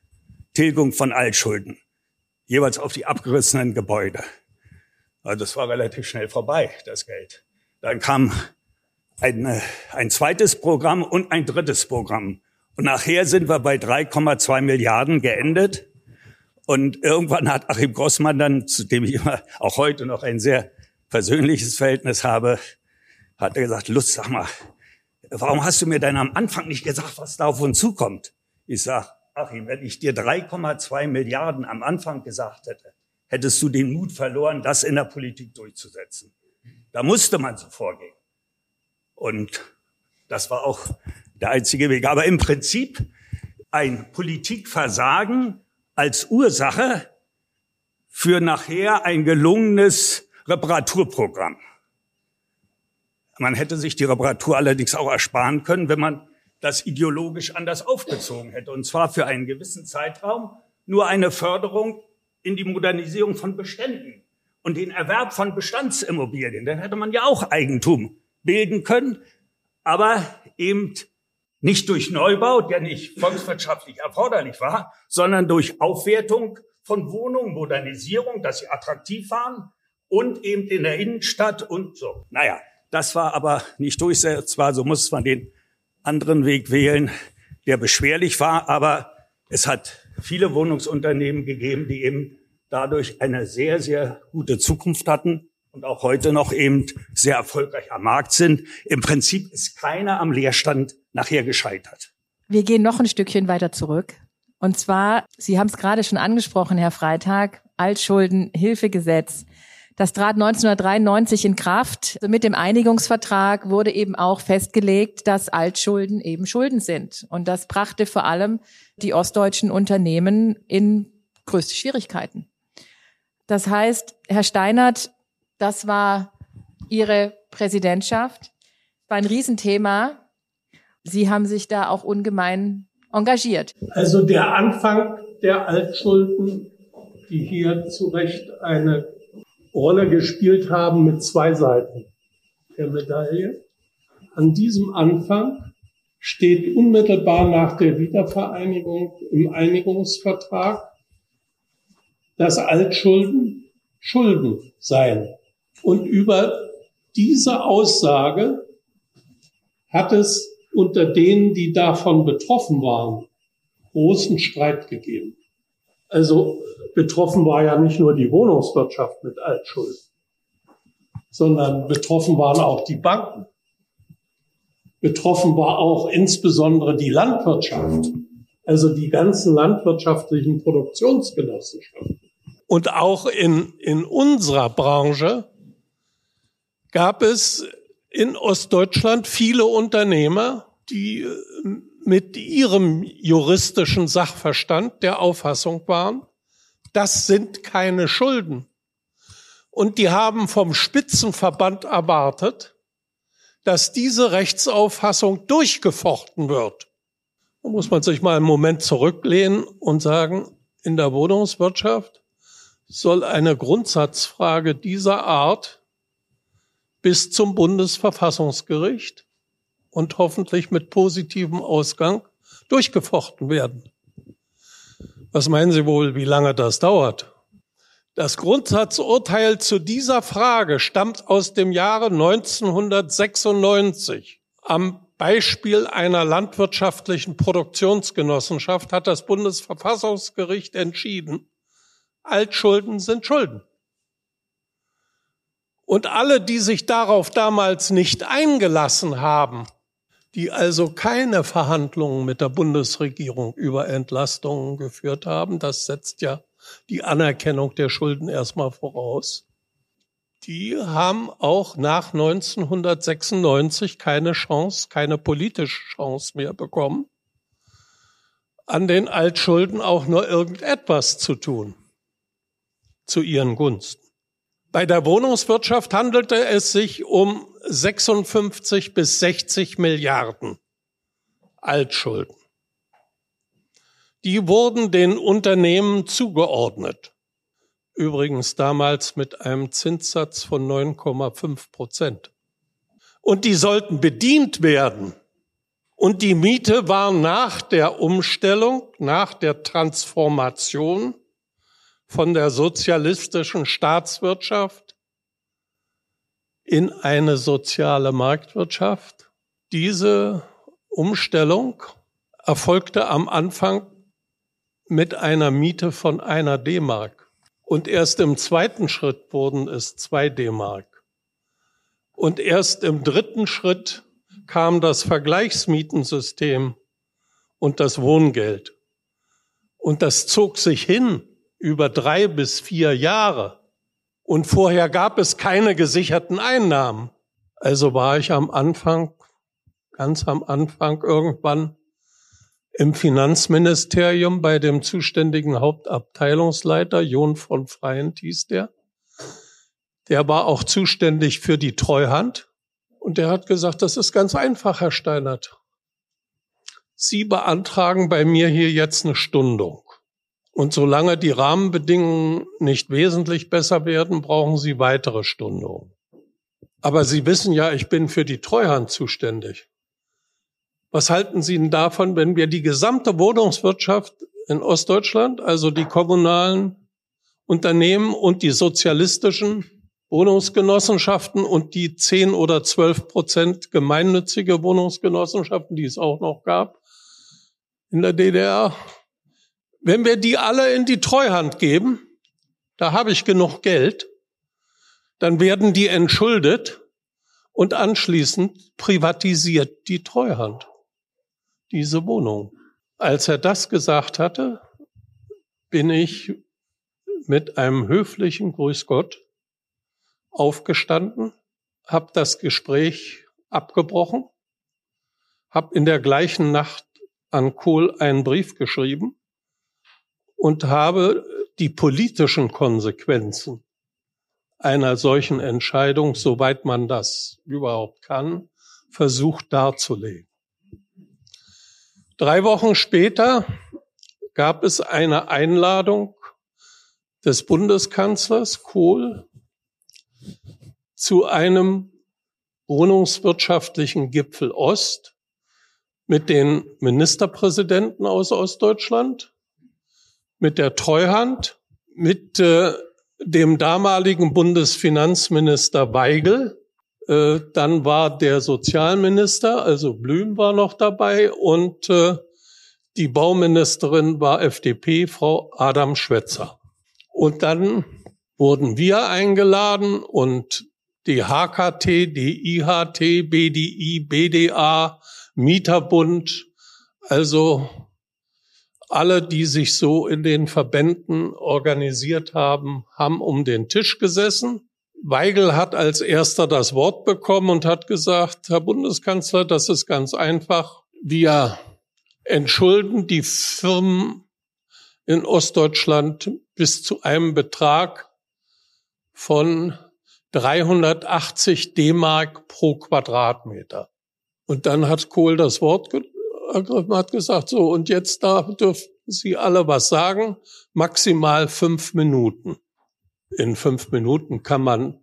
Tilgung von Altschulden jeweils auf die abgerissenen Gebäude. Also das war relativ schnell vorbei, das Geld. Dann kam ein, ein zweites Programm und ein drittes Programm. Und nachher sind wir bei 3,2 Milliarden geendet. Und irgendwann hat Achim Grossmann dann, zu dem ich immer auch heute noch ein sehr persönliches Verhältnis habe, hat er gesagt, Lutz, sag mal, warum hast du mir denn am Anfang nicht gesagt, was da auf uns zukommt? Ich sag, Achim, wenn ich dir 3,2 Milliarden am Anfang gesagt hätte, hättest du den Mut verloren, das in der Politik durchzusetzen. Da musste man so vorgehen. Und das war auch der einzige Weg. Aber im Prinzip ein Politikversagen als Ursache für nachher ein gelungenes Reparaturprogramm. Man hätte sich die Reparatur allerdings auch ersparen können, wenn man das ideologisch anders aufgezogen hätte. Und zwar für einen gewissen Zeitraum nur eine Förderung in die Modernisierung von Beständen und den Erwerb von Bestandsimmobilien. Dann hätte man ja auch Eigentum bilden können, aber eben nicht durch Neubau, der nicht volkswirtschaftlich erforderlich war, sondern durch Aufwertung von Wohnungen, Modernisierung, dass sie attraktiv waren und eben in der Innenstadt und so. Naja, das war aber nicht durchsetzbar, so muss man den anderen Weg wählen, der beschwerlich war, aber es hat viele Wohnungsunternehmen gegeben, die eben dadurch eine sehr, sehr gute Zukunft hatten und auch heute noch eben sehr erfolgreich am Markt sind. Im Prinzip ist keiner am Leerstand nachher gescheitert. Wir gehen noch ein Stückchen weiter zurück. Und zwar, Sie haben es gerade schon angesprochen, Herr Freitag, Altschuldenhilfegesetz. Das trat 1993 in Kraft. Mit dem Einigungsvertrag wurde eben auch festgelegt, dass Altschulden eben Schulden sind. Und das brachte vor allem die ostdeutschen Unternehmen in größte Schwierigkeiten. Das heißt, Herr Steinert, das war Ihre Präsidentschaft, war ein Riesenthema. Sie haben sich da auch ungemein engagiert. Also der Anfang der Altschulden, die hier zu Recht eine Rolle gespielt haben mit zwei Seiten der Medaille. An diesem Anfang steht unmittelbar nach der Wiedervereinigung im Einigungsvertrag, dass Altschulden Schulden seien. Und über diese Aussage hat es unter denen, die davon betroffen waren, großen Streit gegeben. Also betroffen war ja nicht nur die Wohnungswirtschaft mit Altschulden, sondern betroffen waren auch die Banken. Betroffen war auch insbesondere die Landwirtschaft, also die ganzen landwirtschaftlichen Produktionsgenossenschaften. Und auch in, in unserer Branche gab es in Ostdeutschland viele Unternehmer, die äh, mit ihrem juristischen Sachverstand der Auffassung waren, das sind keine Schulden. Und die haben vom Spitzenverband erwartet, dass diese Rechtsauffassung durchgefochten wird. Da muss man sich mal einen Moment zurücklehnen und sagen, in der Wohnungswirtschaft soll eine Grundsatzfrage dieser Art bis zum Bundesverfassungsgericht und hoffentlich mit positivem Ausgang durchgefochten werden. Was meinen Sie wohl, wie lange das dauert? Das Grundsatzurteil zu dieser Frage stammt aus dem Jahre 1996. Am Beispiel einer landwirtschaftlichen Produktionsgenossenschaft hat das Bundesverfassungsgericht entschieden, Altschulden sind Schulden. Und alle, die sich darauf damals nicht eingelassen haben, die also keine Verhandlungen mit der Bundesregierung über Entlastungen geführt haben, das setzt ja die Anerkennung der Schulden erstmal voraus. Die haben auch nach 1996 keine Chance, keine politische Chance mehr bekommen, an den Altschulden auch nur irgendetwas zu tun, zu ihren Gunsten. Bei der Wohnungswirtschaft handelte es sich um 56 bis 60 Milliarden Altschulden die wurden den Unternehmen zugeordnet. Übrigens damals mit einem Zinssatz von 9,5 Prozent. Und die sollten bedient werden. Und die Miete war nach der Umstellung, nach der Transformation von der sozialistischen Staatswirtschaft in eine soziale Marktwirtschaft. Diese Umstellung erfolgte am Anfang mit einer Miete von einer D-Mark. Und erst im zweiten Schritt wurden es zwei D-Mark. Und erst im dritten Schritt kam das Vergleichsmietensystem und das Wohngeld. Und das zog sich hin über drei bis vier Jahre. Und vorher gab es keine gesicherten Einnahmen. Also war ich am Anfang, ganz am Anfang irgendwann im Finanzministerium bei dem zuständigen Hauptabteilungsleiter, Jon von Freiend hieß der. Der war auch zuständig für die Treuhand. Und der hat gesagt, das ist ganz einfach, Herr Steinert. Sie beantragen bei mir hier jetzt eine Stundung. Und solange die Rahmenbedingungen nicht wesentlich besser werden, brauchen Sie weitere Stundungen. Aber Sie wissen ja, ich bin für die Treuhand zuständig. Was halten Sie denn davon, wenn wir die gesamte Wohnungswirtschaft in Ostdeutschland, also die kommunalen Unternehmen und die sozialistischen Wohnungsgenossenschaften und die 10 oder 12 Prozent gemeinnützige Wohnungsgenossenschaften, die es auch noch gab in der DDR, wenn wir die alle in die Treuhand geben, da habe ich genug Geld, dann werden die entschuldet und anschließend privatisiert die Treuhand diese Wohnung. Als er das gesagt hatte, bin ich mit einem höflichen Grüß Gott aufgestanden, habe das Gespräch abgebrochen, habe in der gleichen Nacht an Kohl einen Brief geschrieben und habe die politischen Konsequenzen einer solchen Entscheidung, soweit man das überhaupt kann, versucht darzulegen. Drei Wochen später gab es eine Einladung des Bundeskanzlers Kohl zu einem wohnungswirtschaftlichen Gipfel Ost mit den Ministerpräsidenten aus Ostdeutschland, mit der Treuhand, mit äh, dem damaligen Bundesfinanzminister Weigel, Äh, dann war der Sozialminister, also Blüm war noch dabei und äh, die Bauministerin war FDP, Frau Adam Schwetzer. Und dann wurden wir eingeladen und die HKT, die IHT, BDI, BDA, Mieterbund, also alle, die sich so in den Verbänden organisiert haben, haben um den Tisch gesessen. Weigel hat als erster das Wort bekommen und hat gesagt, Herr Bundeskanzler, das ist ganz einfach. Wir entschulden die Firmen in Ostdeutschland bis zu einem Betrag von 380 D-Mark pro Quadratmeter. Und dann hat Kohl das Wort ergriffen, hat gesagt, so, und jetzt da dürfen Sie alle was sagen, maximal fünf Minuten. In fünf Minuten kann man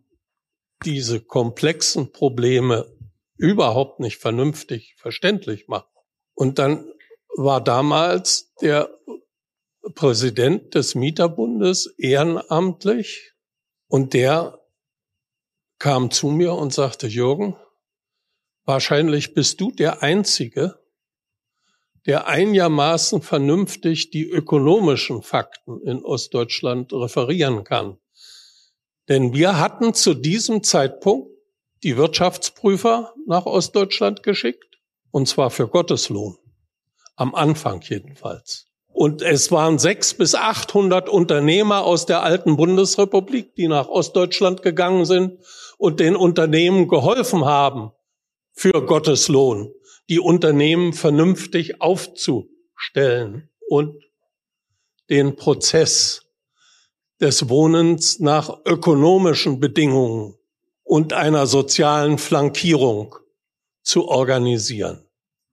diese komplexen Probleme überhaupt nicht vernünftig verständlich machen. Und dann war damals der Präsident des Mieterbundes ehrenamtlich und der kam zu mir und sagte, Jürgen, wahrscheinlich bist du der Einzige, der einigermaßen vernünftig die ökonomischen Fakten in Ostdeutschland referieren kann. Denn wir hatten zu diesem Zeitpunkt die Wirtschaftsprüfer nach Ostdeutschland geschickt, und zwar für Gotteslohn. Am Anfang jedenfalls. Und es waren sechs bis achthundert Unternehmer aus der alten Bundesrepublik, die nach Ostdeutschland gegangen sind und den Unternehmen geholfen haben, für Gottes Lohn die Unternehmen vernünftig aufzustellen und den Prozess des Wohnens nach ökonomischen Bedingungen und einer sozialen Flankierung zu organisieren.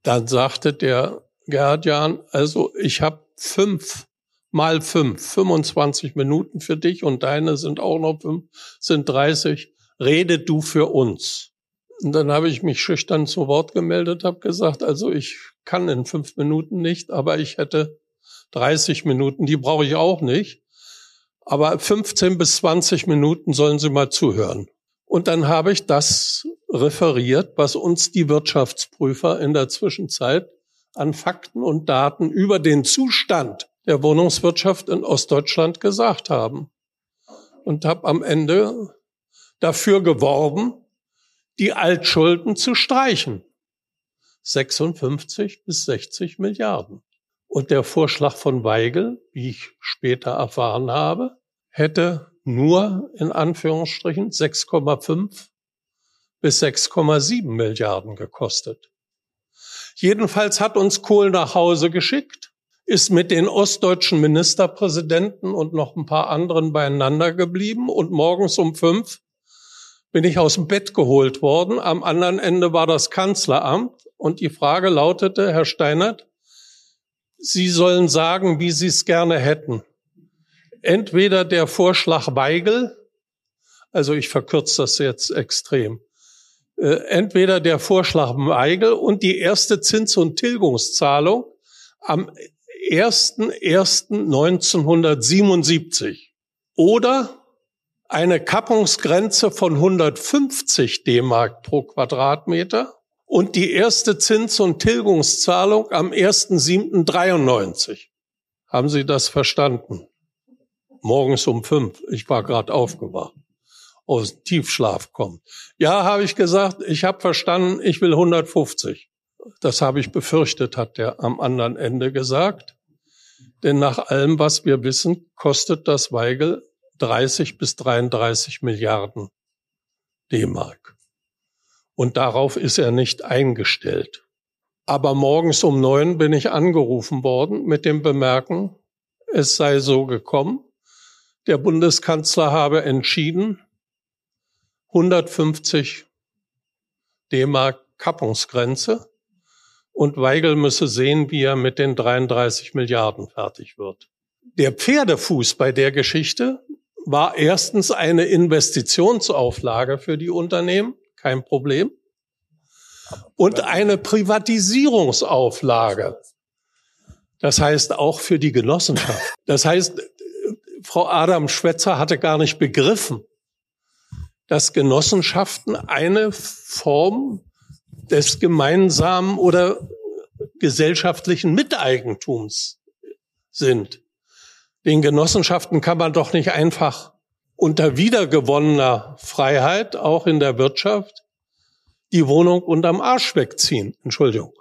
Dann sagte der Gerhard Jahn, also ich habe fünf mal fünf, 25 Minuten für dich und deine sind auch noch fünf, sind 30. Rede du für uns. Und dann habe ich mich schüchtern zu Wort gemeldet, habe gesagt, also ich kann in fünf Minuten nicht, aber ich hätte 30 Minuten, die brauche ich auch nicht. Aber 15 bis 20 Minuten sollen Sie mal zuhören. Und dann habe ich das referiert, was uns die Wirtschaftsprüfer in der Zwischenzeit an Fakten und Daten über den Zustand der Wohnungswirtschaft in Ostdeutschland gesagt haben. Und habe am Ende dafür geworben, die Altschulden zu streichen. 56 bis 60 Milliarden. Und der Vorschlag von Weigel, wie ich später erfahren habe, hätte nur in Anführungsstrichen 6,5 bis 6,7 Milliarden gekostet. Jedenfalls hat uns Kohl nach Hause geschickt, ist mit den ostdeutschen Ministerpräsidenten und noch ein paar anderen beieinander geblieben und morgens um fünf bin ich aus dem Bett geholt worden. Am anderen Ende war das Kanzleramt und die Frage lautete, Herr Steinert, Sie sollen sagen, wie Sie es gerne hätten. Entweder der Vorschlag Weigel, also ich verkürze das jetzt extrem, äh, entweder der Vorschlag Weigel und die erste Zins- und Tilgungszahlung am 1.1.1977 oder eine Kappungsgrenze von 150 D-Mark pro Quadratmeter und die erste Zins- und Tilgungszahlung am 1.7.93. Haben Sie das verstanden? Morgens um fünf. Ich war gerade aufgewacht aus Tiefschlaf kommt. Ja, habe ich gesagt, ich habe verstanden, ich will 150. Das habe ich befürchtet, hat der am anderen Ende gesagt. Denn nach allem, was wir wissen, kostet das Weigel 30 bis 33 Milliarden D-Mark. Und darauf ist er nicht eingestellt. Aber morgens um neun bin ich angerufen worden mit dem Bemerken, es sei so gekommen. Der Bundeskanzler habe entschieden, 150 D-Mark Kappungsgrenze und Weigel müsse sehen, wie er mit den 33 Milliarden fertig wird. Der Pferdefuß bei der Geschichte war erstens eine Investitionsauflage für die Unternehmen, kein Problem, und eine Privatisierungsauflage. Das heißt auch für die Genossenschaft. Das heißt, Frau Adam Schwetzer hatte gar nicht begriffen, dass Genossenschaften eine Form des gemeinsamen oder gesellschaftlichen Miteigentums sind. Den Genossenschaften kann man doch nicht einfach unter wiedergewonnener Freiheit, auch in der Wirtschaft, die Wohnung unterm Arsch wegziehen. Entschuldigung.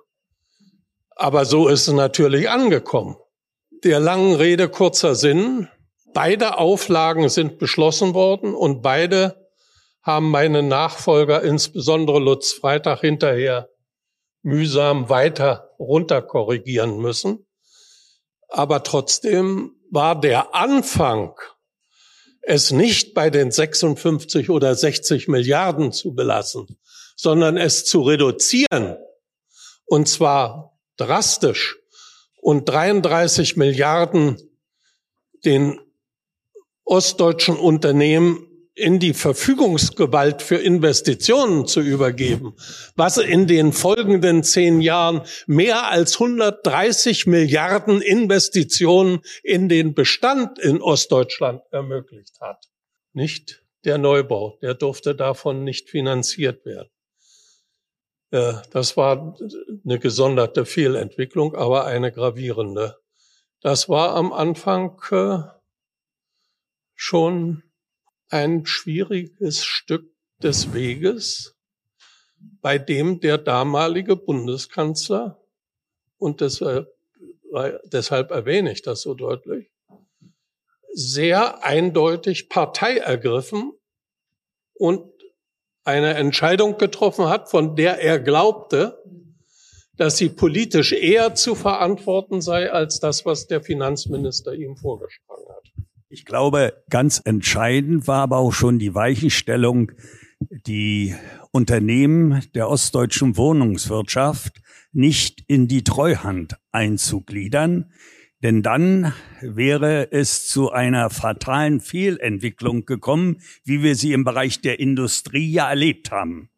Aber so ist es natürlich angekommen. Der langen Rede kurzer Sinn. Beide Auflagen sind beschlossen worden und beide haben meine Nachfolger, insbesondere Lutz Freitag, hinterher mühsam weiter runterkorrigieren müssen. Aber trotzdem war der Anfang, es nicht bei den 56 oder 60 Milliarden zu belassen, sondern es zu reduzieren, und zwar drastisch, und 33 Milliarden den ostdeutschen Unternehmen in die Verfügungsgewalt für Investitionen zu übergeben, was in den folgenden zehn Jahren mehr als 130 Milliarden Investitionen in den Bestand in Ostdeutschland ermöglicht hat. Nicht der Neubau, der durfte davon nicht finanziert werden. Äh, das war eine gesonderte Fehlentwicklung, aber eine gravierende. Das war am Anfang äh, schon ein schwieriges Stück des Weges, bei dem der damalige Bundeskanzler, und deshalb, deshalb erwähne ich das so deutlich, sehr eindeutig Partei ergriffen und eine Entscheidung getroffen hat, von der er glaubte, dass sie politisch eher zu verantworten sei als das, was der Finanzminister ihm vorgeschlagen hat. Ich glaube, ganz entscheidend war aber auch schon die Weichenstellung, die Unternehmen der ostdeutschen Wohnungswirtschaft nicht in die Treuhand einzugliedern, denn dann wäre es zu einer fatalen Fehlentwicklung gekommen, wie wir sie im Bereich der Industrie ja erlebt haben.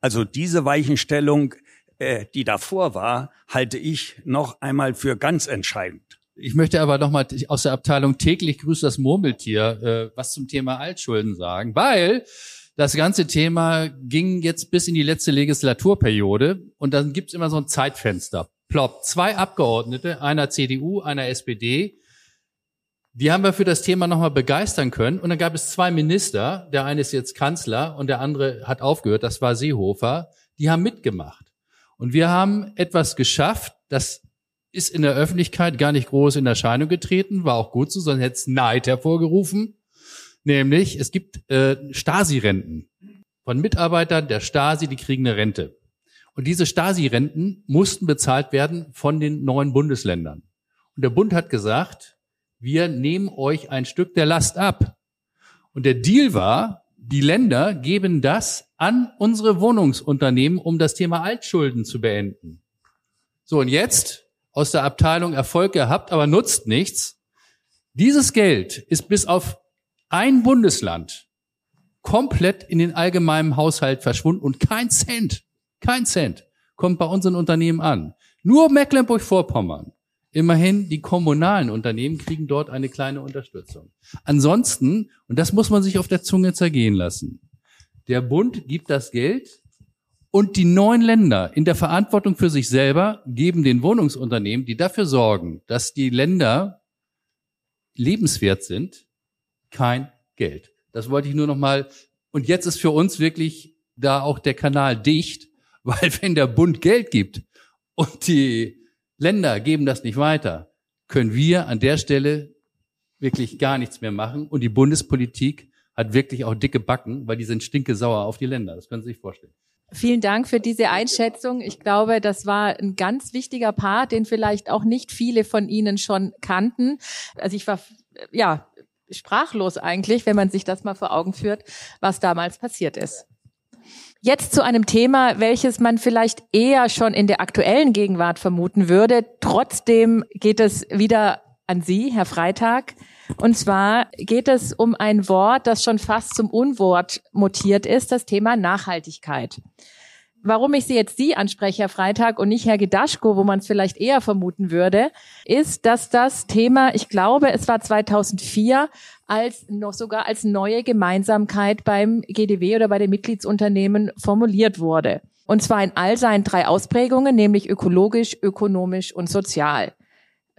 Also diese Weichenstellung, äh, die davor war, halte ich noch einmal für ganz entscheidend. Ich möchte aber nochmal aus der Abteilung täglich grüßt das Murmeltier äh, was zum Thema Altschulden sagen, weil das ganze Thema ging jetzt bis in die letzte Legislaturperiode und dann gibt's immer so ein Zeitfenster. Plopp, zwei Abgeordnete, einer CDU, einer SPD, die haben wir für das Thema nochmal begeistern können. Und dann gab es zwei Minister, der eine ist jetzt Kanzler und der andere hat aufgehört, das war Seehofer, die haben mitgemacht. Und wir haben etwas geschafft, das ist in der Öffentlichkeit gar nicht groß in Erscheinung getreten, war auch gut so, sondern hätte es Neid hervorgerufen. Nämlich, es gibt äh, Stasi-Renten von Mitarbeitern der Stasi, die kriegen eine Rente. Und diese Stasi-Renten mussten bezahlt werden von den neuen Bundesländern. Und der Bund hat gesagt, wir nehmen euch ein Stück der Last ab. Und der Deal war, die Länder geben das an unsere Wohnungsunternehmen, um das Thema Altschulden zu beenden. So, und jetzt aus der Abteilung Erfolg gehabt, aber nutzt nichts. Dieses Geld ist bis auf ein Bundesland komplett in den allgemeinen Haushalt verschwunden und kein Cent, kein Cent kommt bei unseren Unternehmen an. Nur Mecklenburg-Vorpommern. Immerhin, die kommunalen Unternehmen kriegen dort eine kleine Unterstützung. Ansonsten, und das muss man sich auf der Zunge zergehen lassen, der Bund gibt das Geld und die neuen Länder in der Verantwortung für sich selber geben den Wohnungsunternehmen, die dafür sorgen, dass die Länder lebenswert sind, kein Geld. Das wollte ich nur noch mal. Und jetzt ist für uns wirklich da auch der Kanal dicht, weil wenn der Bund Geld gibt und die Länder geben das nicht weiter, können wir an der Stelle wirklich gar nichts mehr machen. Und die Bundespolitik hat wirklich auch dicke Backen, weil die sind stinke sauer auf die Länder. Das können Sie sich vorstellen. Vielen Dank für diese Einschätzung. Ich glaube, das war ein ganz wichtiger Part, den vielleicht auch nicht viele von Ihnen schon kannten. Also ich war, ja, sprachlos eigentlich, wenn man sich das mal vor Augen führt, was damals passiert ist. Jetzt zu einem Thema, welches man vielleicht eher schon in der aktuellen Gegenwart vermuten würde. Trotzdem geht es wieder an Sie, Herr Freitag. Und zwar geht es um ein Wort, das schon fast zum Unwort mutiert ist, das Thema Nachhaltigkeit. Warum ich Sie jetzt Sie anspreche, Herr Freitag, und nicht Herr Gedaschko, wo man es vielleicht eher vermuten würde, ist, dass das Thema, ich glaube, es war 2004, als noch sogar als neue Gemeinsamkeit beim GDW oder bei den Mitgliedsunternehmen formuliert wurde. Und zwar in all seinen drei Ausprägungen, nämlich ökologisch, ökonomisch und sozial.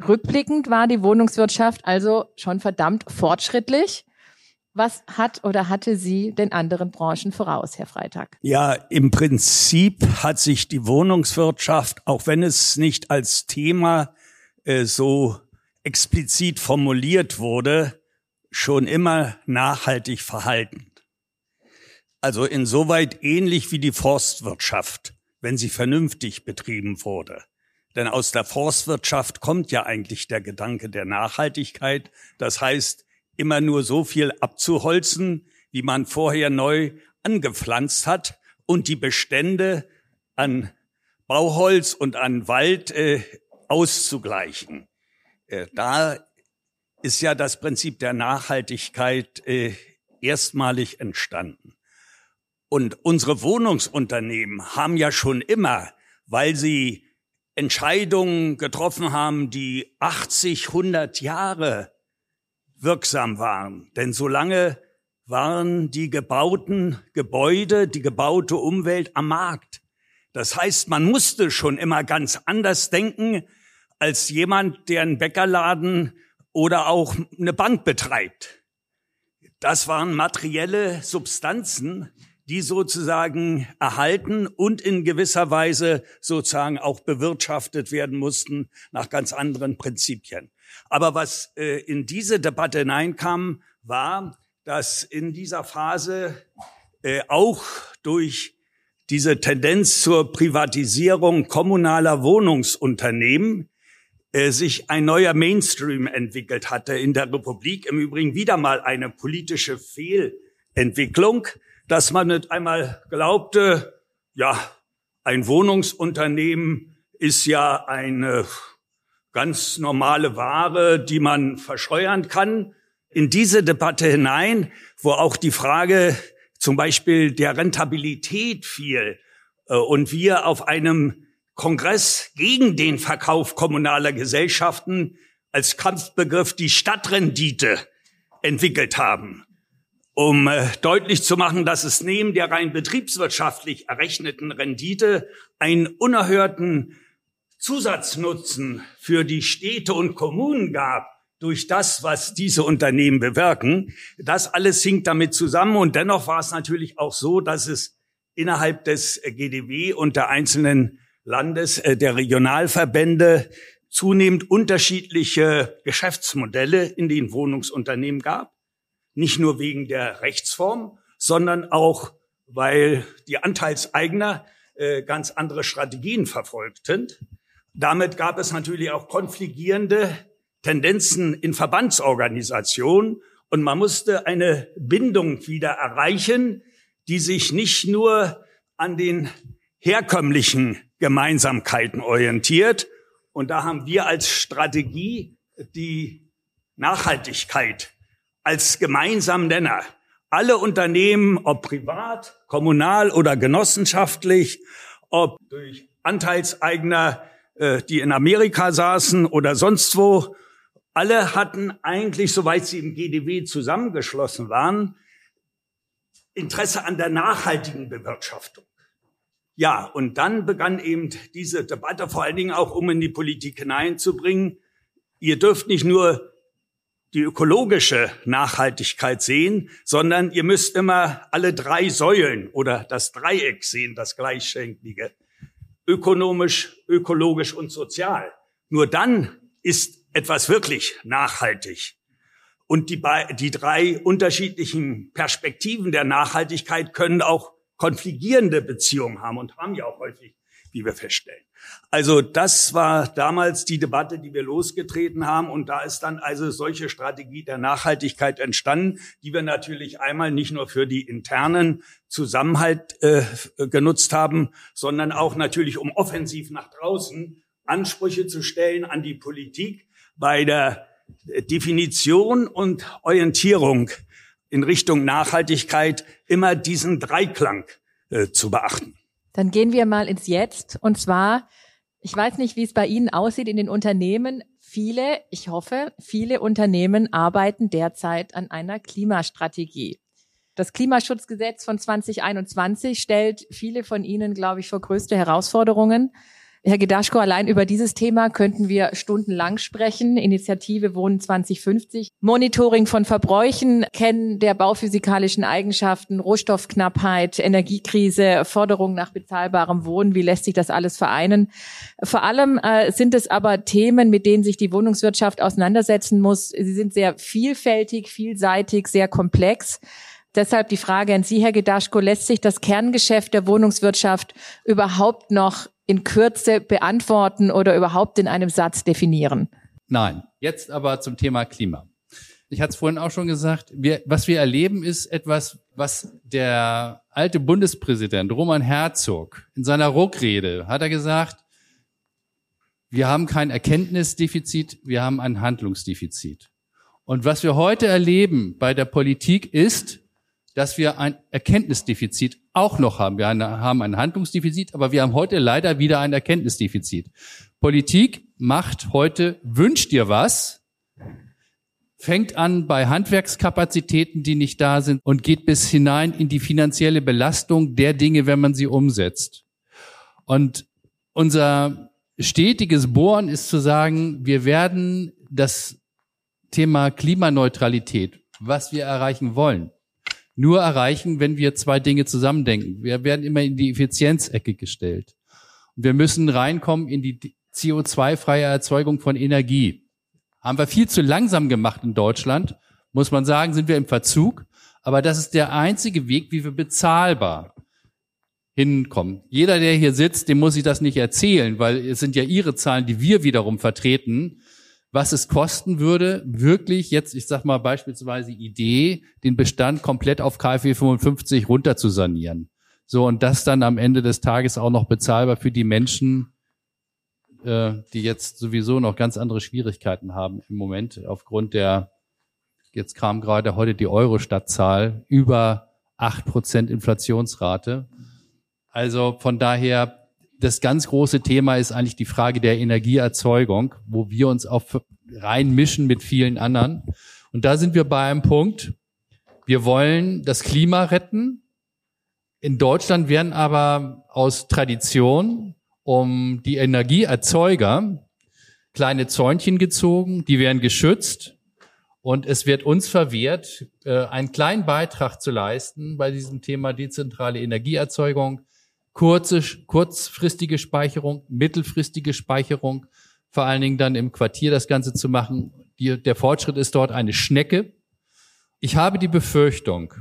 Rückblickend war die Wohnungswirtschaft also schon verdammt fortschrittlich. Was hat oder hatte sie den anderen Branchen voraus, Herr Freitag? Ja, im Prinzip hat sich die Wohnungswirtschaft, auch wenn es nicht als Thema äh, so explizit formuliert wurde, schon immer nachhaltig verhalten. Also insoweit ähnlich wie die Forstwirtschaft, wenn sie vernünftig betrieben wurde. Denn aus der Forstwirtschaft kommt ja eigentlich der Gedanke der Nachhaltigkeit. Das heißt, immer nur so viel abzuholzen, wie man vorher neu angepflanzt hat und die Bestände an Bauholz und an Wald äh, auszugleichen. Äh, da ist ja das Prinzip der Nachhaltigkeit äh, erstmalig entstanden. Und unsere Wohnungsunternehmen haben ja schon immer, weil sie Entscheidungen getroffen haben, die 80, 100 Jahre wirksam waren. Denn solange waren die gebauten Gebäude, die gebaute Umwelt am Markt. Das heißt, man musste schon immer ganz anders denken als jemand, der einen Bäckerladen oder auch eine Bank betreibt. Das waren materielle Substanzen, die sozusagen erhalten und in gewisser Weise sozusagen auch bewirtschaftet werden mussten nach ganz anderen Prinzipien. Aber was äh, in diese Debatte hineinkam, war, dass in dieser Phase äh, auch durch diese Tendenz zur Privatisierung kommunaler Wohnungsunternehmen äh, sich ein neuer Mainstream entwickelt hatte in der Republik. Im Übrigen wieder mal eine politische Fehlentwicklung dass man nicht einmal glaubte, ja, ein Wohnungsunternehmen ist ja eine ganz normale Ware, die man verscheuern kann. In diese Debatte hinein, wo auch die Frage zum Beispiel der Rentabilität fiel äh, und wir auf einem Kongress gegen den Verkauf kommunaler Gesellschaften als Kampfbegriff die Stadtrendite entwickelt haben um äh, deutlich zu machen, dass es neben der rein betriebswirtschaftlich errechneten Rendite einen unerhörten Zusatznutzen für die Städte und Kommunen gab durch das, was diese Unternehmen bewirken. Das alles hing damit zusammen und dennoch war es natürlich auch so, dass es innerhalb des GDW und der einzelnen Landes, äh, der Regionalverbände zunehmend unterschiedliche Geschäftsmodelle in den Wohnungsunternehmen gab nicht nur wegen der Rechtsform, sondern auch, weil die Anteilseigner äh, ganz andere Strategien verfolgten. Damit gab es natürlich auch konfligierende Tendenzen in Verbandsorganisationen und man musste eine Bindung wieder erreichen, die sich nicht nur an den herkömmlichen Gemeinsamkeiten orientiert. Und da haben wir als Strategie die Nachhaltigkeit als gemeinsamen Nenner. Alle Unternehmen, ob privat, kommunal oder genossenschaftlich, ob durch Anteilseigner, äh, die in Amerika saßen oder sonst wo, alle hatten eigentlich, soweit sie im GDW zusammengeschlossen waren, Interesse an der nachhaltigen Bewirtschaftung. Ja, und dann begann eben diese Debatte vor allen Dingen auch, um in die Politik hineinzubringen. Ihr dürft nicht nur die ökologische Nachhaltigkeit sehen, sondern ihr müsst immer alle drei Säulen oder das Dreieck sehen, das gleichschenklige. Ökonomisch, ökologisch und sozial. Nur dann ist etwas wirklich nachhaltig. Und die, die drei unterschiedlichen Perspektiven der Nachhaltigkeit können auch konfligierende Beziehungen haben und haben ja auch häufig, wie wir feststellen. Also das war damals die Debatte, die wir losgetreten haben. Und da ist dann also solche Strategie der Nachhaltigkeit entstanden, die wir natürlich einmal nicht nur für die internen Zusammenhalt äh, genutzt haben, sondern auch natürlich, um offensiv nach draußen Ansprüche zu stellen an die Politik bei der Definition und Orientierung in Richtung Nachhaltigkeit immer diesen Dreiklang äh, zu beachten. Dann gehen wir mal ins Jetzt. Und zwar, ich weiß nicht, wie es bei Ihnen aussieht in den Unternehmen. Viele, ich hoffe, viele Unternehmen arbeiten derzeit an einer Klimastrategie. Das Klimaschutzgesetz von 2021 stellt viele von Ihnen, glaube ich, vor größte Herausforderungen. Herr Gedaschko, allein über dieses Thema könnten wir stundenlang sprechen. Initiative Wohnen 2050. Monitoring von Verbräuchen, Kennen der bauphysikalischen Eigenschaften, Rohstoffknappheit, Energiekrise, Forderung nach bezahlbarem Wohnen. Wie lässt sich das alles vereinen? Vor allem äh, sind es aber Themen, mit denen sich die Wohnungswirtschaft auseinandersetzen muss. Sie sind sehr vielfältig, vielseitig, sehr komplex. Deshalb die Frage an Sie, Herr Gedaschko, lässt sich das Kerngeschäft der Wohnungswirtschaft überhaupt noch in Kürze beantworten oder überhaupt in einem Satz definieren? Nein. Jetzt aber zum Thema Klima. Ich hatte es vorhin auch schon gesagt, wir, was wir erleben, ist etwas, was der alte Bundespräsident Roman Herzog in seiner Ruckrede hat er gesagt, wir haben kein Erkenntnisdefizit, wir haben ein Handlungsdefizit. Und was wir heute erleben bei der Politik ist, dass wir ein Erkenntnisdefizit auch noch haben. Wir haben ein Handlungsdefizit, aber wir haben heute leider wieder ein Erkenntnisdefizit. Politik macht heute, wünscht dir was, fängt an bei Handwerkskapazitäten, die nicht da sind und geht bis hinein in die finanzielle Belastung der Dinge, wenn man sie umsetzt. Und unser stetiges Bohren ist zu sagen, wir werden das Thema Klimaneutralität, was wir erreichen wollen, nur erreichen, wenn wir zwei Dinge zusammendenken. Wir werden immer in die Effizienzecke gestellt. Und wir müssen reinkommen in die CO2-freie Erzeugung von Energie. Haben wir viel zu langsam gemacht in Deutschland, muss man sagen, sind wir im Verzug. Aber das ist der einzige Weg, wie wir bezahlbar hinkommen. Jeder, der hier sitzt, dem muss ich das nicht erzählen, weil es sind ja Ihre Zahlen, die wir wiederum vertreten was es kosten würde, wirklich jetzt, ich sag mal beispielsweise Idee, den Bestand komplett auf KfW 55 runter zu sanieren. So, und das dann am Ende des Tages auch noch bezahlbar für die Menschen, äh, die jetzt sowieso noch ganz andere Schwierigkeiten haben im Moment aufgrund der, jetzt kam gerade heute die Euro-Stadtzahl, über acht Prozent Inflationsrate. Also von daher das ganz große Thema ist eigentlich die Frage der Energieerzeugung, wo wir uns auch reinmischen mit vielen anderen. Und da sind wir bei einem Punkt. Wir wollen das Klima retten. In Deutschland werden aber aus Tradition um die Energieerzeuger kleine Zäunchen gezogen, die werden geschützt und es wird uns verwehrt, äh, einen kleinen Beitrag zu leisten bei diesem Thema dezentrale Energieerzeugung kurze, kurzfristige Speicherung, mittelfristige Speicherung, vor allen Dingen dann im Quartier das Ganze zu machen. Die, der Fortschritt ist dort eine Schnecke. Ich habe die Befürchtung,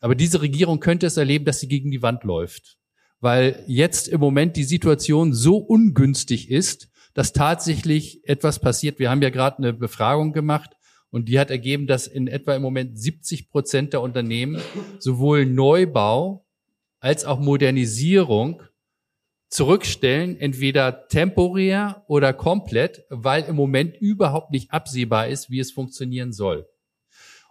aber diese Regierung könnte es erleben, dass sie gegen die Wand läuft, weil jetzt im Moment die Situation so ungünstig ist, dass tatsächlich etwas passiert. Wir haben ja gerade eine Befragung gemacht und die hat ergeben, dass in etwa im Moment 70 Prozent der Unternehmen sowohl Neubau als auch Modernisierung zurückstellen, entweder temporär oder komplett, weil im Moment überhaupt nicht absehbar ist, wie es funktionieren soll.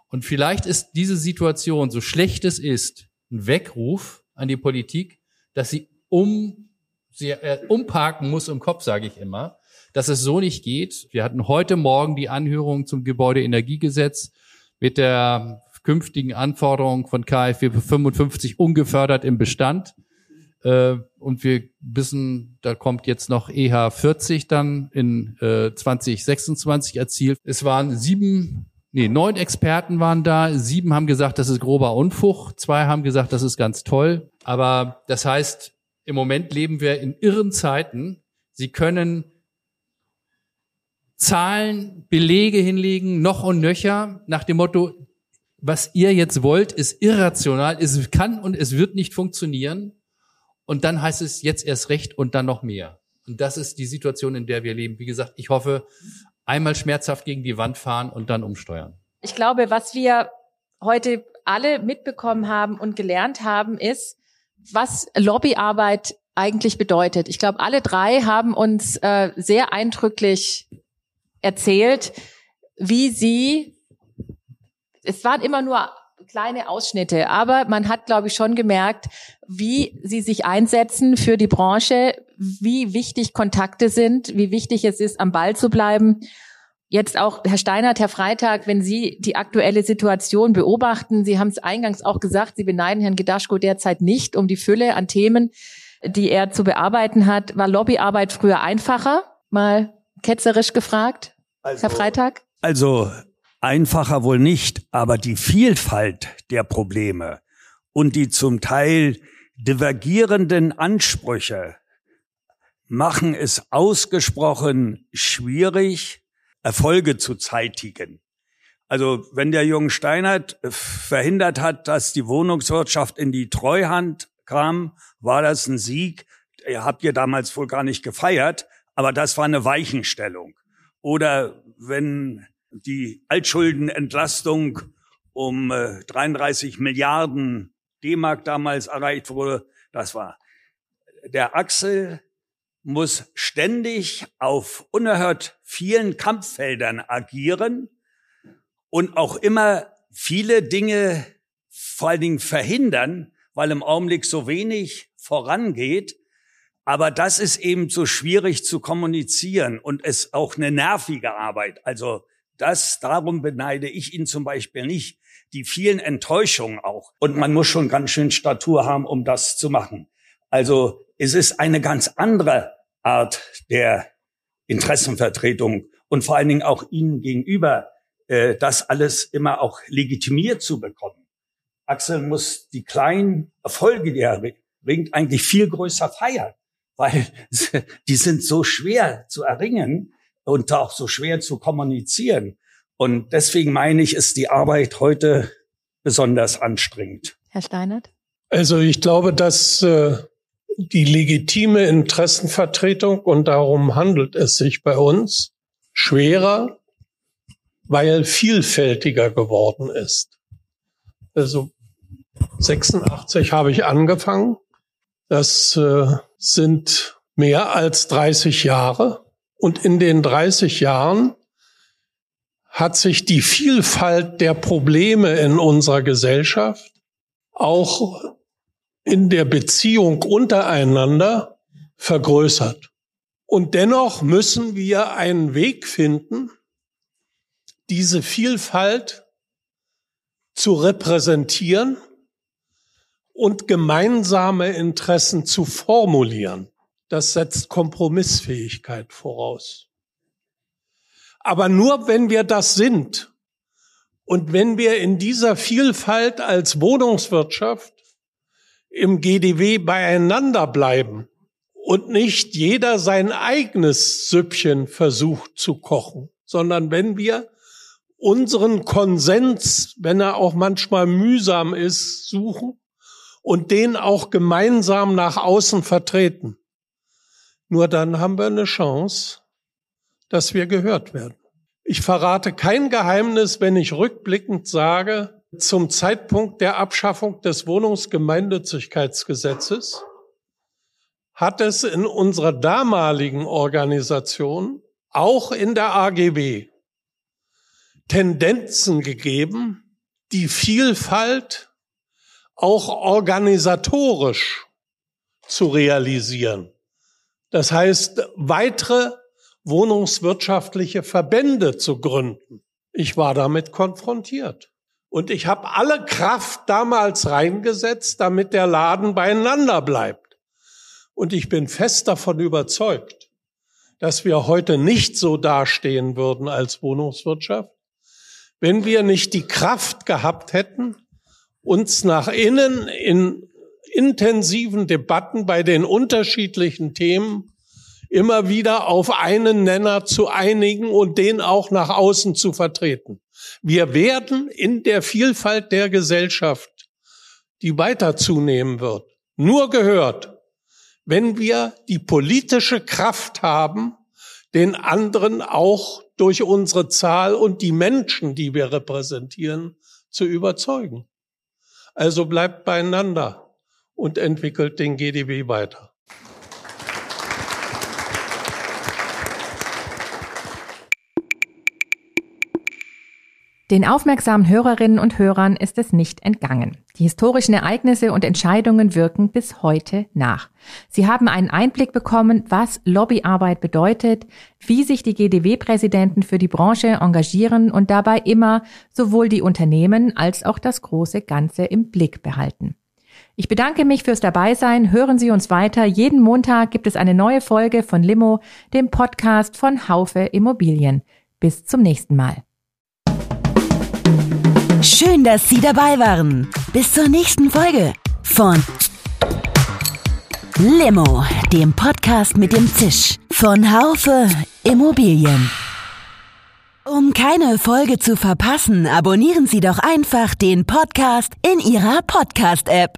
Und vielleicht ist diese Situation, so schlecht es ist, ein Weckruf an die Politik, dass sie um sie äh, umparken muss im Kopf, sage ich immer, dass es so nicht geht. Wir hatten heute Morgen die Anhörung zum Gebäudeenergiegesetz mit der künftigen Anforderungen von KfW 55 ungefördert im Bestand. Äh, und wir wissen, da kommt jetzt noch EH 40 dann in äh, 2026 erzielt. Es waren sieben, nee, neun Experten waren da. Sieben haben gesagt, das ist grober Unfug. Zwei haben gesagt, das ist ganz toll. Aber das heißt, im Moment leben wir in irren Zeiten. Sie können Zahlen, Belege hinlegen, noch und nöcher, nach dem Motto, was ihr jetzt wollt, ist irrational, es kann und es wird nicht funktionieren. Und dann heißt es jetzt erst recht und dann noch mehr. Und das ist die Situation, in der wir leben. Wie gesagt, ich hoffe, einmal schmerzhaft gegen die Wand fahren und dann umsteuern. Ich glaube, was wir heute alle mitbekommen haben und gelernt haben, ist, was Lobbyarbeit eigentlich bedeutet. Ich glaube, alle drei haben uns äh, sehr eindrücklich erzählt, wie sie es waren immer nur kleine Ausschnitte, aber man hat, glaube ich, schon gemerkt, wie Sie sich einsetzen für die Branche, wie wichtig Kontakte sind, wie wichtig es ist, am Ball zu bleiben. Jetzt auch, Herr Steinert, Herr Freitag, wenn Sie die aktuelle Situation beobachten, Sie haben es eingangs auch gesagt, Sie beneiden Herrn Gedaschko derzeit nicht um die Fülle an Themen, die er zu bearbeiten hat. War Lobbyarbeit früher einfacher? Mal ketzerisch gefragt, also, Herr Freitag? Also einfacher wohl nicht, aber die Vielfalt der Probleme und die zum Teil divergierenden Ansprüche machen es ausgesprochen schwierig, Erfolge zu zeitigen. Also wenn der Jung Steinert verhindert hat, dass die Wohnungswirtschaft in die Treuhand kam, war das ein Sieg. Ihr habt ihr damals wohl gar nicht gefeiert, aber das war eine Weichenstellung. Oder wenn die Altschuldenentlastung um 33 äh, Milliarden D-Mark damals erreicht wurde, das war der Axel muss ständig auf unerhört vielen Kampffeldern agieren und auch immer viele Dinge vor allen Dingen verhindern, weil im Augenblick so wenig vorangeht. Aber das ist eben so schwierig zu kommunizieren und es auch eine nervige Arbeit. Also das, darum beneide ich ihn zum Beispiel nicht. Die vielen Enttäuschungen auch. Und man muss schon ganz schön Statur haben, um das zu machen. Also es ist eine ganz andere Art der Interessenvertretung und vor allen Dingen auch Ihnen gegenüber, äh, das alles immer auch legitimiert zu bekommen. Axel muss die kleinen Erfolge, die er bringt, eigentlich viel größer feiern, weil die sind so schwer zu erringen und auch so schwer zu kommunizieren. Und deswegen meine ich, ist die Arbeit heute besonders anstrengend. Herr Steinert? Also ich glaube, dass äh, die legitime Interessenvertretung, und darum handelt es sich bei uns, schwerer, weil vielfältiger geworden ist. Also 86 habe ich angefangen. Das äh, sind mehr als 30 Jahre. Und in den 30 Jahren hat sich die Vielfalt der Probleme in unserer Gesellschaft auch in der Beziehung untereinander vergrößert. Und dennoch müssen wir einen Weg finden, diese Vielfalt zu repräsentieren und gemeinsame Interessen zu formulieren. Das setzt Kompromissfähigkeit voraus. Aber nur wenn wir das sind und wenn wir in dieser Vielfalt als Wohnungswirtschaft im GDW beieinander bleiben und nicht jeder sein eigenes Süppchen versucht zu kochen, sondern wenn wir unseren Konsens, wenn er auch manchmal mühsam ist, suchen und den auch gemeinsam nach außen vertreten. Nur dann haben wir eine Chance, dass wir gehört werden. Ich verrate kein Geheimnis, wenn ich rückblickend sage, zum Zeitpunkt der Abschaffung des Wohnungsgemeinnützigkeitsgesetzes hat es in unserer damaligen Organisation, auch in der AGB, Tendenzen gegeben, die Vielfalt auch organisatorisch zu realisieren. Das heißt, weitere wohnungswirtschaftliche Verbände zu gründen. Ich war damit konfrontiert. Und ich habe alle Kraft damals reingesetzt, damit der Laden beieinander bleibt. Und ich bin fest davon überzeugt, dass wir heute nicht so dastehen würden als Wohnungswirtschaft, wenn wir nicht die Kraft gehabt hätten, uns nach innen in intensiven Debatten bei den unterschiedlichen Themen immer wieder auf einen Nenner zu einigen und den auch nach außen zu vertreten. Wir werden in der Vielfalt der Gesellschaft, die weiter zunehmen wird, nur gehört, wenn wir die politische Kraft haben, den anderen auch durch unsere Zahl und die Menschen, die wir repräsentieren, zu überzeugen. Also bleibt beieinander und entwickelt den GDW weiter. Den aufmerksamen Hörerinnen und Hörern ist es nicht entgangen. Die historischen Ereignisse und Entscheidungen wirken bis heute nach. Sie haben einen Einblick bekommen, was Lobbyarbeit bedeutet, wie sich die GDW-Präsidenten für die Branche engagieren und dabei immer sowohl die Unternehmen als auch das große Ganze im Blick behalten. Ich bedanke mich fürs Dabeisein. Hören Sie uns weiter. Jeden Montag gibt es eine neue Folge von Limo, dem Podcast von Haufe Immobilien. Bis zum nächsten Mal. Schön, dass Sie dabei waren. Bis zur nächsten Folge von Limo, dem Podcast mit dem Zisch von Haufe Immobilien. Um keine Folge zu verpassen, abonnieren Sie doch einfach den Podcast in Ihrer Podcast-App.